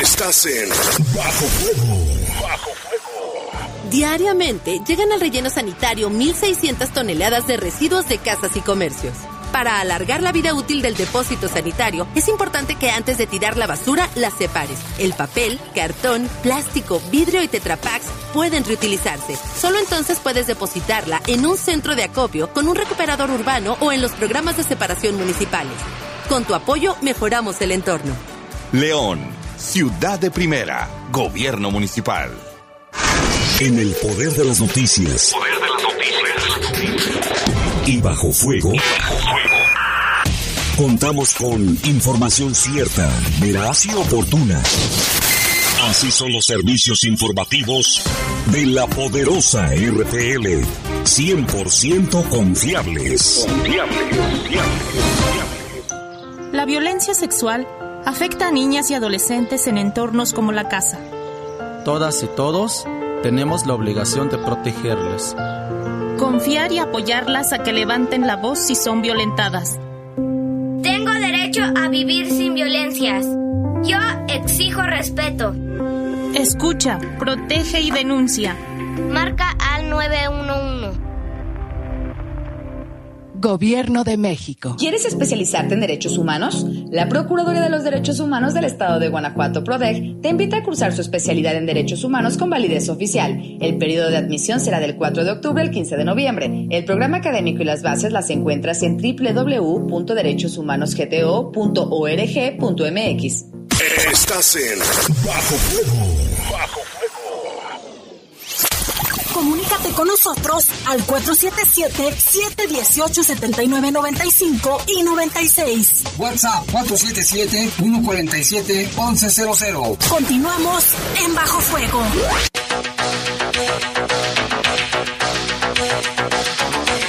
Estás en Bajo Fuego. Bajo Fuego. Diariamente llegan al relleno sanitario 1.600 toneladas de residuos de casas y comercios. Para alargar la vida útil del depósito sanitario, es importante que antes de tirar la basura la separes. El papel, cartón, plástico, vidrio y tetrapacks pueden reutilizarse. Solo entonces puedes depositarla en un centro de acopio con un recuperador urbano o en los programas de separación municipales. Con tu apoyo mejoramos el entorno. León, ciudad de primera, gobierno municipal. En el poder de las noticias. Poder de las noticias. Y bajo fuego. Contamos con información cierta, veraz y oportuna. Así son los servicios informativos de la poderosa RTL. 100% confiables. Confiables, La violencia sexual afecta a niñas y adolescentes en entornos como la casa. Todas y todos tenemos la obligación de protegerles Confiar y apoyarlas a que levanten la voz si son violentadas. Tengo derecho a vivir sin violencias. Yo exijo respeto. Escucha, protege y denuncia. Marca al 911. Gobierno de México. ¿Quieres especializarte en derechos humanos? La Procuraduría de los Derechos Humanos del Estado de Guanajuato, PRODEG, te invita a cursar su especialidad en derechos humanos con validez oficial. El periodo de admisión será del 4 de octubre al 15 de noviembre. El programa académico y las bases las encuentras en www.derechoshumanosgto.org.mx. Estás en Bajo Fuego. Bajo Comunícate con nosotros al 477-718-7995 y 96. WhatsApp 477-147-1100. Continuamos en Bajo Fuego.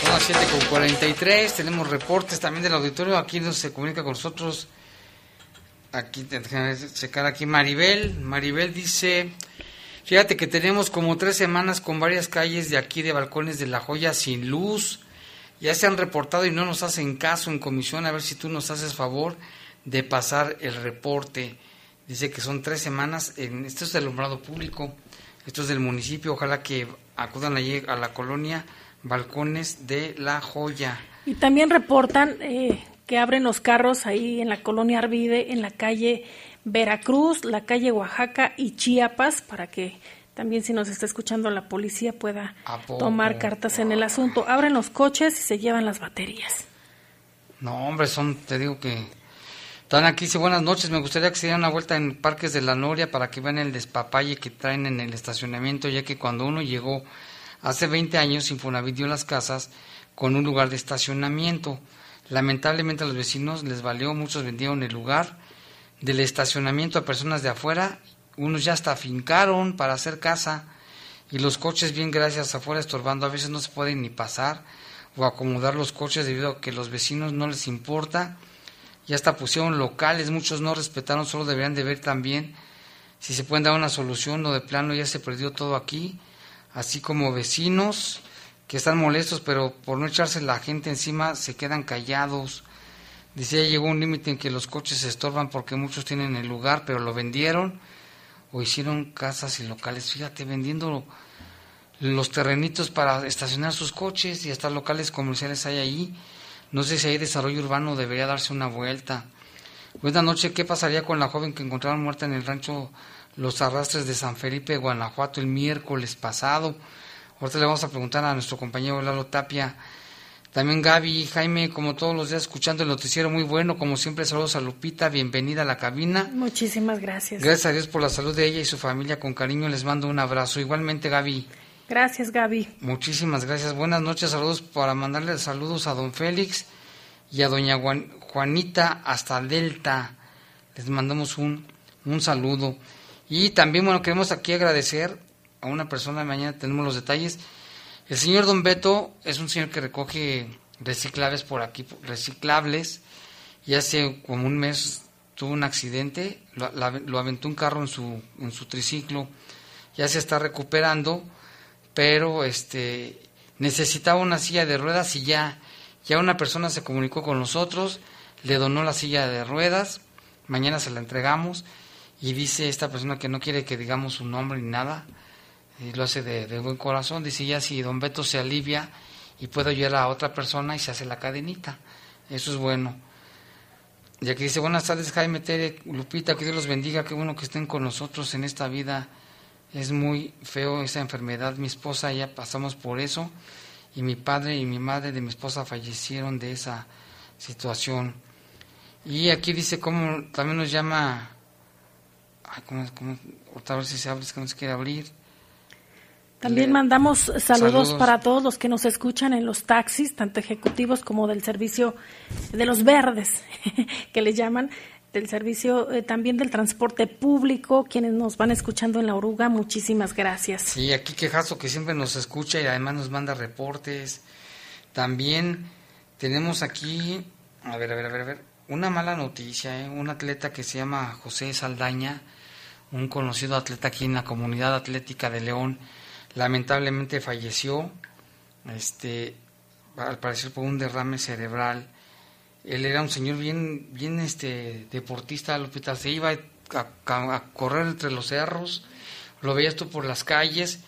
Son las 7 con 43, tenemos reportes también del auditorio, aquí nos se comunica con nosotros, aquí, déjame checar aquí Maribel, Maribel dice, Fíjate que tenemos como tres semanas con varias calles de aquí de Balcones de La Joya sin luz. Ya se han reportado y no nos hacen caso en comisión. A ver si tú nos haces favor de pasar el reporte. Dice que son tres semanas. En, esto es del alumbrado público. Esto es del municipio. Ojalá que acudan allí a la colonia Balcones de La Joya. Y también reportan eh, que abren los carros ahí en la colonia Arvide, en la calle Veracruz, la calle Oaxaca y Chiapas para que también si nos está escuchando la policía pueda tomar cartas en el asunto. Abren los coches y se llevan las baterías. No, hombre, son, te digo que están aquí, dice buenas noches, me gustaría que se dieran una vuelta en Parques de la Noria para que vean el despapalle que traen en el estacionamiento, ya que cuando uno llegó hace 20 años, Infonavit dio las casas con un lugar de estacionamiento. Lamentablemente a los vecinos les valió, muchos vendieron el lugar del estacionamiento a personas de afuera, unos ya hasta fincaron para hacer casa y los coches bien gracias afuera estorbando, a veces no se pueden ni pasar o acomodar los coches debido a que los vecinos no les importa, ya hasta pusieron locales, muchos no respetaron, solo deberían de ver también si se pueden dar una solución o de plano ya se perdió todo aquí, así como vecinos que están molestos, pero por no echarse la gente encima se quedan callados Dice, ya llegó un límite en que los coches se estorban porque muchos tienen el lugar, pero lo vendieron o hicieron casas y locales. Fíjate, vendiendo los terrenitos para estacionar sus coches y hasta locales comerciales hay ahí. No sé si hay desarrollo urbano, debería darse una vuelta. Buenas noches, ¿qué pasaría con la joven que encontraron muerta en el rancho Los Arrastres de San Felipe, Guanajuato, el miércoles pasado? Ahorita le vamos a preguntar a nuestro compañero Lalo Tapia también Gaby y Jaime, como todos los días, escuchando el noticiero muy bueno. Como siempre, saludos a Lupita, bienvenida a la cabina. Muchísimas gracias. Gracias a Dios por la salud de ella y su familia. Con cariño les mando un abrazo. Igualmente, Gaby. Gracias, Gaby. Muchísimas gracias. Buenas noches, saludos para mandarle saludos a don Félix y a doña Juanita hasta Delta. Les mandamos un, un saludo. Y también, bueno, queremos aquí agradecer a una persona, mañana tenemos los detalles el señor Don Beto es un señor que recoge reciclables por aquí, reciclables, y hace como un mes tuvo un accidente, lo, aventó un carro en su, en su triciclo, ya se está recuperando, pero este necesitaba una silla de ruedas y ya, ya una persona se comunicó con nosotros, le donó la silla de ruedas, mañana se la entregamos y dice esta persona que no quiere que digamos su nombre ni nada, y lo hace de, de buen corazón, dice ya si don Beto se alivia y puede ayudar a otra persona y se hace la cadenita, eso es bueno. Y aquí dice, buenas tardes Jaime, Tere, Lupita, que Dios los bendiga, qué bueno que estén con nosotros en esta vida. Es muy feo esa enfermedad, mi esposa ya pasamos por eso y mi padre y mi madre de mi esposa fallecieron de esa situación. Y aquí dice cómo también nos llama, ay, cómo, cómo, otra vez si se abre, es que no se quiere abrir. También mandamos saludos, para todos los que nos escuchan en los taxis, tanto ejecutivos como del servicio de los verdes, que le llaman, del servicio eh, también del transporte público, quienes nos van escuchando en la oruga, muchísimas gracias. Sí, aquí Quejazo que siempre nos escucha y además nos manda reportes. También tenemos aquí, a ver, a ver, a ver, a ver, una mala noticia, ¿eh? un atleta que se llama José Saldaña, un conocido atleta aquí en la comunidad atlética de León, lamentablemente falleció, este, al parecer por un derrame cerebral. Él era un señor bien, bien este, deportista, Lupita, se iba a, correr entre los cerros, lo veías tú por las calles,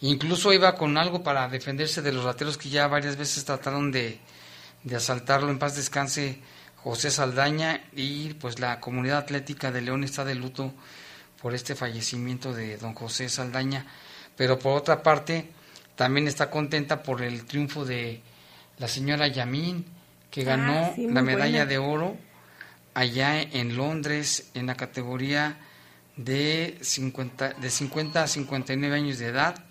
incluso iba con algo para defenderse de los rateros que ya varias veces trataron de, de asaltarlo. En paz descanse José Saldaña y pues la comunidad atlética de León está de luto por este fallecimiento de don José Saldaña pero por otra parte también está contenta por el triunfo de la señora Yamin, que ah, ganó la medalla de oro allá en Londres en la categoría de 50, de 50 a 59 años de edad.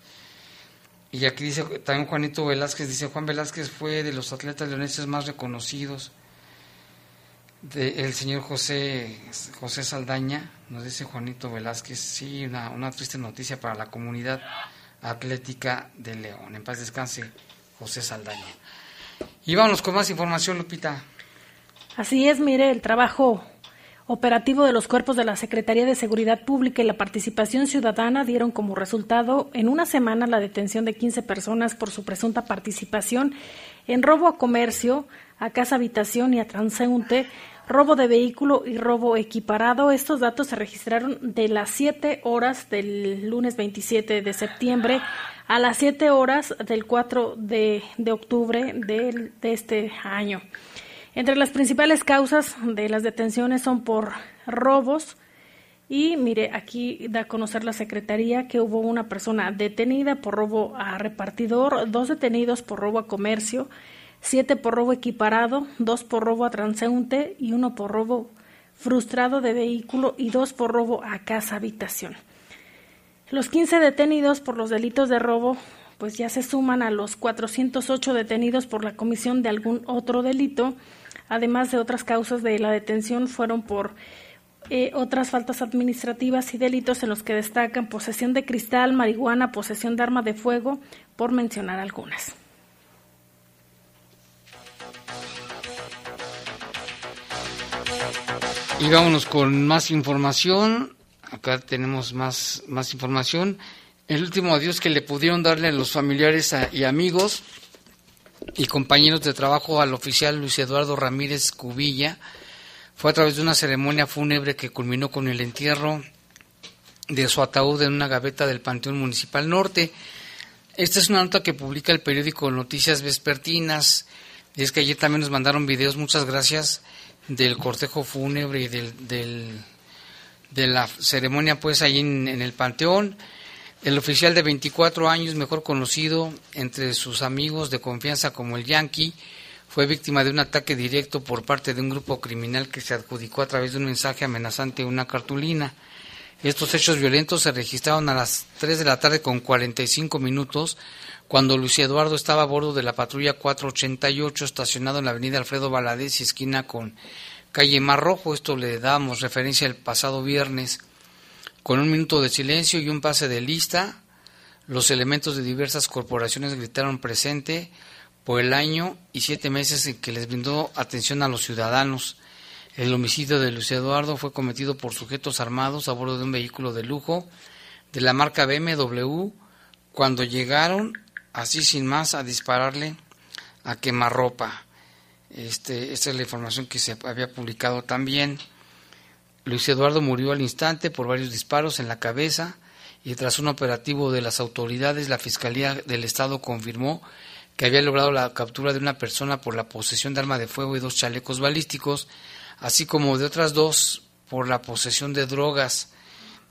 Y aquí dice también Juanito Velázquez, dice Juan Velázquez fue de los atletas leoneses más reconocidos. De, el señor José, José Saldaña, nos dice Juanito Velázquez, sí, una, una triste noticia para la comunidad atlética de León. En paz descanse José Saldaña. Y vámonos con más información, Lupita. Así es, mire, el trabajo operativo de los cuerpos de la Secretaría de Seguridad Pública y la participación ciudadana dieron como resultado en una semana la detención de 15 personas por su presunta participación en robo a comercio, a casa habitación y a transeúnte robo de vehículo y robo equiparado. Estos datos se registraron de las 7 horas del lunes 27 de septiembre a las 7 horas del 4 de, octubre de, de este año. Entre las principales causas de las detenciones son por robos, y mire, aquí da a conocer la Secretaría que hubo una persona detenida por robo a repartidor, dos detenidos por robo a comercio, siete por robo equiparado, dos por robo a transeúnte y uno por robo frustrado de vehículo y dos por robo a casa habitación. Los 15 detenidos por los delitos de robo pues ya se suman a los 408 detenidos por la comisión de algún otro delito, además de otras causas de la detención fueron por eh, otras faltas administrativas y delitos en los que destacan posesión de cristal, marihuana, posesión de arma de fuego, por mencionar algunas. Y vámonos con más información. Acá tenemos más, más información. El último adiós que le pudieron darle a los familiares y amigos y compañeros de trabajo al oficial Luis Eduardo Ramírez Cubilla fue a través de una ceremonia fúnebre que culminó con el entierro de su ataúd en una gaveta del Panteón Municipal Norte. Esta es una nota que publica el periódico Noticias Vespertinas. Y es que ayer también nos mandaron videos, muchas gracias del cortejo fúnebre y del, de la ceremonia pues ahí en, el Panteón. El oficial de 24 años, mejor conocido entre sus amigos de confianza como el Yankee, fue víctima de un ataque directo por parte de un grupo criminal que se adjudicó a través de un mensaje amenazante una cartulina. Estos hechos violentos se registraron a las 3 de la tarde con 45 minutos cuando Luis Eduardo estaba a bordo de la patrulla 488 estacionado en la avenida Alfredo Valadez y esquina con calle Mar Rojo. Esto le damos referencia el pasado viernes. Con un minuto de silencio y un pase de lista, los elementos de diversas corporaciones gritaron presente por el año y siete meses en que les brindó atención a los ciudadanos. El homicidio de Luis Eduardo fue cometido por sujetos armados a bordo de un vehículo de lujo de la marca BMW cuando llegaron así sin más a dispararle a quemarropa. Este, esta es la información que se había publicado también. Luis Eduardo murió al instante por varios disparos en la cabeza y tras un operativo de las autoridades, la Fiscalía del Estado confirmó que había logrado la captura de una persona por la posesión de arma de fuego y dos chalecos balísticos, así como de otras dos por la posesión de drogas.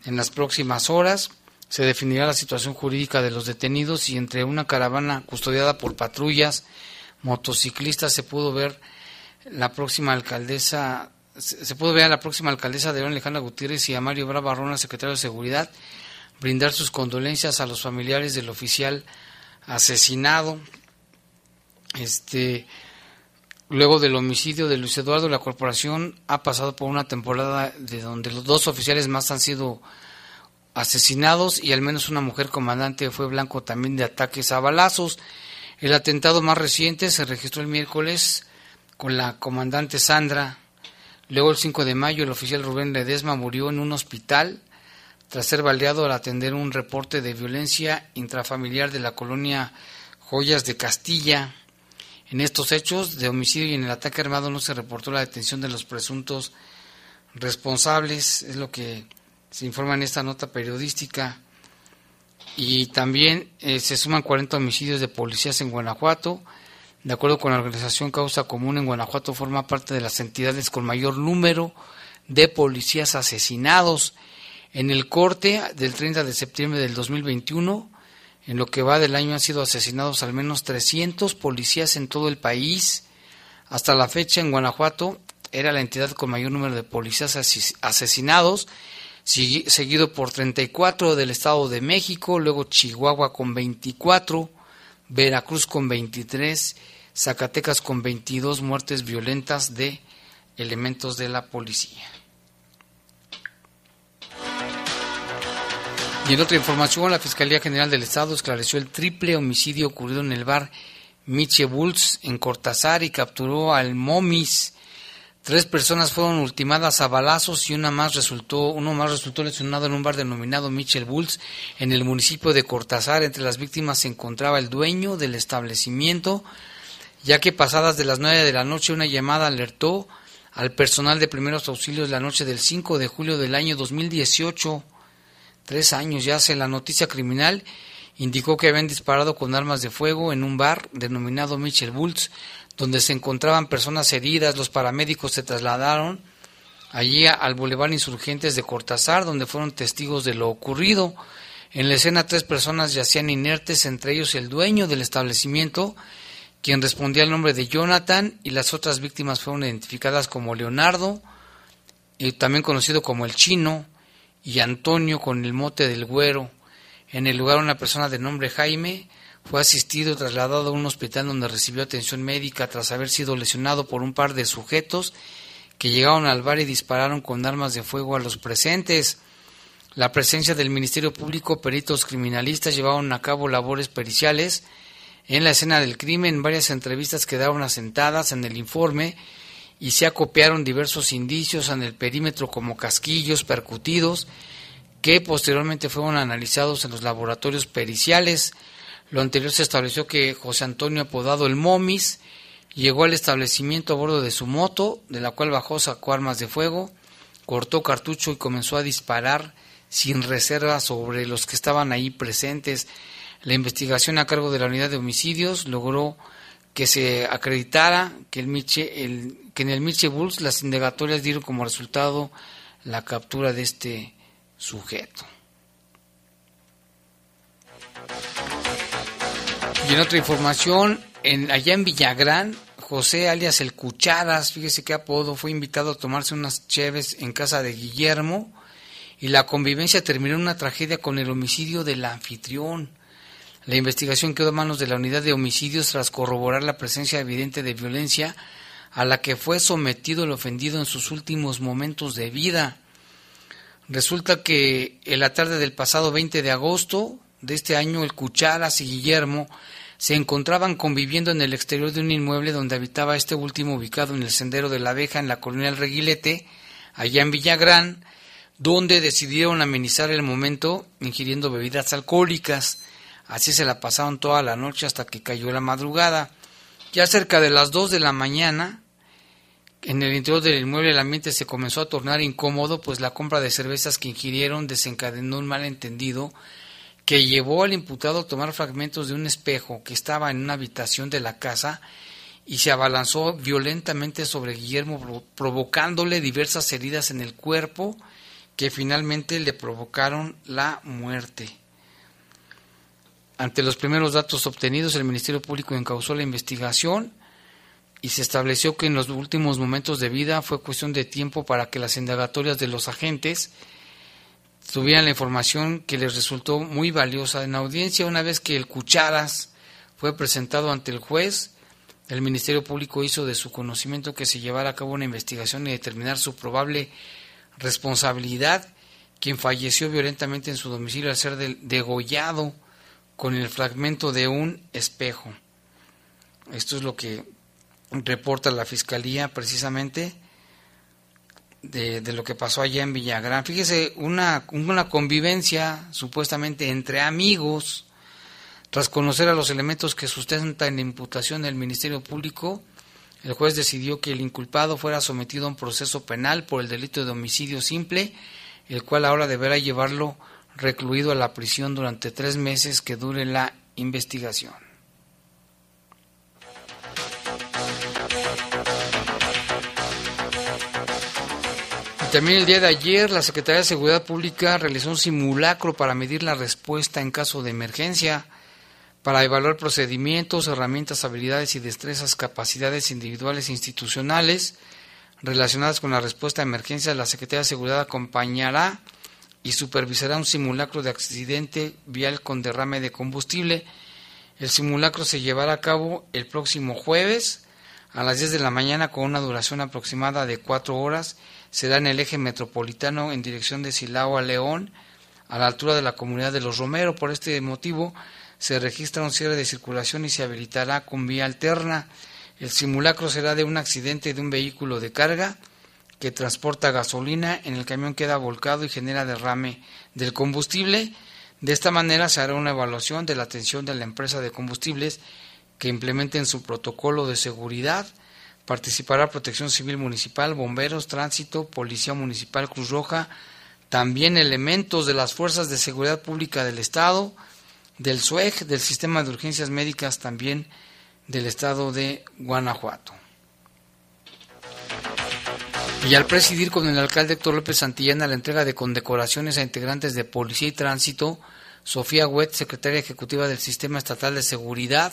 En las próximas horas se definirá la situación jurídica de los detenidos y entre una caravana custodiada por patrullas, motociclistas, se pudo ver la próxima alcaldesa, se pudo ver a la próxima alcaldesa de León Alejandra Gutiérrez y a Mario Brava Rona, secretario de Seguridad, brindar sus condolencias a los familiares del oficial asesinado. Este, luego del homicidio de Luis Eduardo, la corporación ha pasado por una temporada de donde los dos oficiales más han sido asesinados y al menos una mujer comandante fue blanco también de ataques a balazos. El atentado más reciente se registró el miércoles con la comandante Sandra. Luego el 5 de mayo el oficial Rubén Ledesma murió en un hospital tras ser baleado al atender un reporte de violencia intrafamiliar de la colonia Joyas de Castilla. En estos hechos de homicidio y en el ataque armado no se reportó la detención de los presuntos responsables, es lo que se informa en esta nota periodística. Y también eh, se suman 40 homicidios de policías en Guanajuato. De acuerdo con la organización Causa Común, en Guanajuato forma parte de las entidades con mayor número de policías asesinados. En el corte del 30 de septiembre del 2021, en lo que va del año han sido asesinados al menos 300 policías en todo el país. Hasta la fecha en Guanajuato era la entidad con mayor número de policías asesinados, seguido por 34 del Estado de México, luego Chihuahua con 24, Veracruz con 23, Zacatecas con 22 muertes violentas de elementos de la policía. Y en otra información, la Fiscalía General del Estado esclareció el triple homicidio ocurrido en el bar Miche Bulls en Cortázar y capturó al Momis. Tres personas fueron ultimadas a balazos y una más resultó, uno más resultó lesionado en un bar denominado Mitchell Bulls en el municipio de Cortázar. Entre las víctimas se encontraba el dueño del establecimiento, ya que pasadas de las nueve de la noche una llamada alertó al personal de primeros auxilios la noche del 5 de julio del año 2018 tres años ya hace la noticia criminal, indicó que habían disparado con armas de fuego en un bar denominado Mitchell Bulls, donde se encontraban personas heridas. Los paramédicos se trasladaron allí al Boulevard Insurgentes de Cortázar, donde fueron testigos de lo ocurrido. En la escena tres personas yacían inertes, entre ellos el dueño del establecimiento, quien respondía al nombre de Jonathan, y las otras víctimas fueron identificadas como Leonardo, y también conocido como el chino, y Antonio con el mote del güero. En el lugar una persona de nombre Jaime fue asistido y trasladado a un hospital donde recibió atención médica tras haber sido lesionado por un par de sujetos que llegaron al bar y dispararon con armas de fuego a los presentes. La presencia del Ministerio Público, peritos criminalistas llevaron a cabo labores periciales en la escena del crimen. Varias entrevistas quedaron asentadas en el informe y se acopiaron diversos indicios en el perímetro como casquillos percutidos que posteriormente fueron analizados en los laboratorios periciales. Lo anterior se estableció que José Antonio, apodado el Momis, llegó al establecimiento a bordo de su moto, de la cual bajó, sacó armas de fuego, cortó cartucho y comenzó a disparar sin reserva sobre los que estaban ahí presentes. La investigación a cargo de la unidad de homicidios logró que se acreditara que, el el, que en el Miche Bulls las indagatorias dieron como resultado la captura de este sujeto. Y en otra información, en, allá en Villagrán, José alias el Cucharas, fíjese qué apodo, fue invitado a tomarse unas cheves en casa de Guillermo y la convivencia terminó en una tragedia con el homicidio del anfitrión. La investigación quedó en manos de la unidad de homicidios tras corroborar la presencia evidente de violencia a la que fue sometido el ofendido en sus últimos momentos de vida. Resulta que en la tarde del pasado 20 de agosto de este año, el Cucharas y Guillermo se encontraban conviviendo en el exterior de un inmueble donde habitaba este último ubicado en el sendero de la abeja en la colonia El Reguilete, allá en Villagrán, donde decidieron amenizar el momento ingiriendo bebidas alcohólicas. Así se la pasaron toda la noche hasta que cayó la madrugada. Ya cerca de las 2 de la mañana, en el interior del inmueble el ambiente se comenzó a tornar incómodo, pues la compra de cervezas que ingirieron desencadenó un malentendido que llevó al imputado a tomar fragmentos de un espejo que estaba en una habitación de la casa y se abalanzó violentamente sobre Guillermo, provocándole diversas heridas en el cuerpo que finalmente le provocaron la muerte. Ante los primeros datos obtenidos, el Ministerio Público encausó la investigación y se estableció que en los últimos momentos de vida fue cuestión de tiempo para que las indagatorias de los agentes tuvieran la información que les resultó muy valiosa. En audiencia, una vez que el Cucharas fue presentado ante el juez, el Ministerio Público hizo de su conocimiento que se llevara a cabo una investigación y determinar su probable responsabilidad, quien falleció violentamente en su domicilio al ser degollado con el fragmento de un espejo. Esto es lo que reporta la Fiscalía precisamente de, lo que pasó allá en Villagrán. Fíjese, una, una convivencia supuestamente entre amigos, tras conocer a los elementos que sustentan la imputación del Ministerio Público, el juez decidió que el inculpado fuera sometido a un proceso penal por el delito de homicidio simple, el cual ahora deberá llevarlo recluido a la prisión durante tres meses que dure la investigación. También el día de ayer la Secretaría de Seguridad Pública realizó un simulacro para medir la respuesta en caso de emergencia, para evaluar procedimientos, herramientas, habilidades y destrezas, capacidades individuales e institucionales relacionadas con la respuesta a emergencia. La Secretaría de Seguridad acompañará y supervisará un simulacro de accidente vial con derrame de combustible. El simulacro se llevará a cabo el próximo jueves a las 10 de la mañana con una duración aproximada de cuatro horas se da en el eje metropolitano en dirección de Silao a León, a la altura de la comunidad de Los Romero. Por este motivo se registra un cierre de circulación y se habilitará con vía alterna. El simulacro será de un accidente de un vehículo de carga que transporta gasolina, en el camión queda volcado y genera derrame del combustible. De esta manera se hará una evaluación de la atención de la empresa de combustibles que implementen su protocolo de seguridad Participará Protección Civil Municipal, Bomberos, Tránsito, Policía Municipal, Cruz Roja, también elementos de las Fuerzas de Seguridad Pública del Estado, del SUEG, del Sistema de Urgencias Médicas también del Estado de Guanajuato. Y al presidir con el alcalde Héctor López Santillana la entrega de condecoraciones a integrantes de Policía y Tránsito, Sofía Huet, secretaria ejecutiva del Sistema Estatal de Seguridad,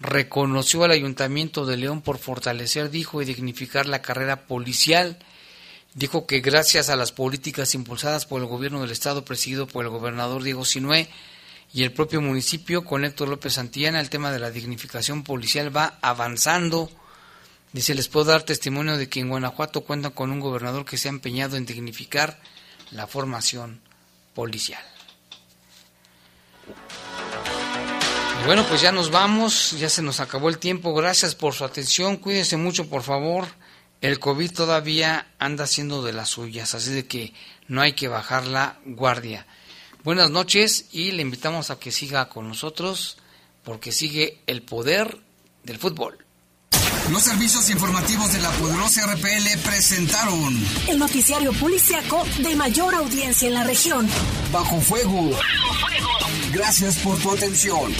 reconoció al Ayuntamiento de León por fortalecer, dijo, y dignificar la carrera policial. Dijo que gracias a las políticas impulsadas por el gobierno del Estado presidido por el gobernador Diego Sinué y el propio municipio con Héctor López Santillana, el tema de la dignificación policial va avanzando. Dice, les puedo dar testimonio de que en Guanajuato cuentan con un gobernador que se ha empeñado en dignificar la formación policial. Bueno, pues ya nos vamos, ya se nos acabó el tiempo. Gracias por su atención. Cuídense mucho, por favor. El COVID todavía anda siendo de las suyas, así de que no hay que bajar la guardia. Buenas noches y le invitamos a que siga con nosotros porque sigue el poder del fútbol. Los servicios informativos de la poderosa RPL presentaron el noticiario policiaco de mayor audiencia en la región. Bajo fuego. Bajo fuego. Gracias por tu atención.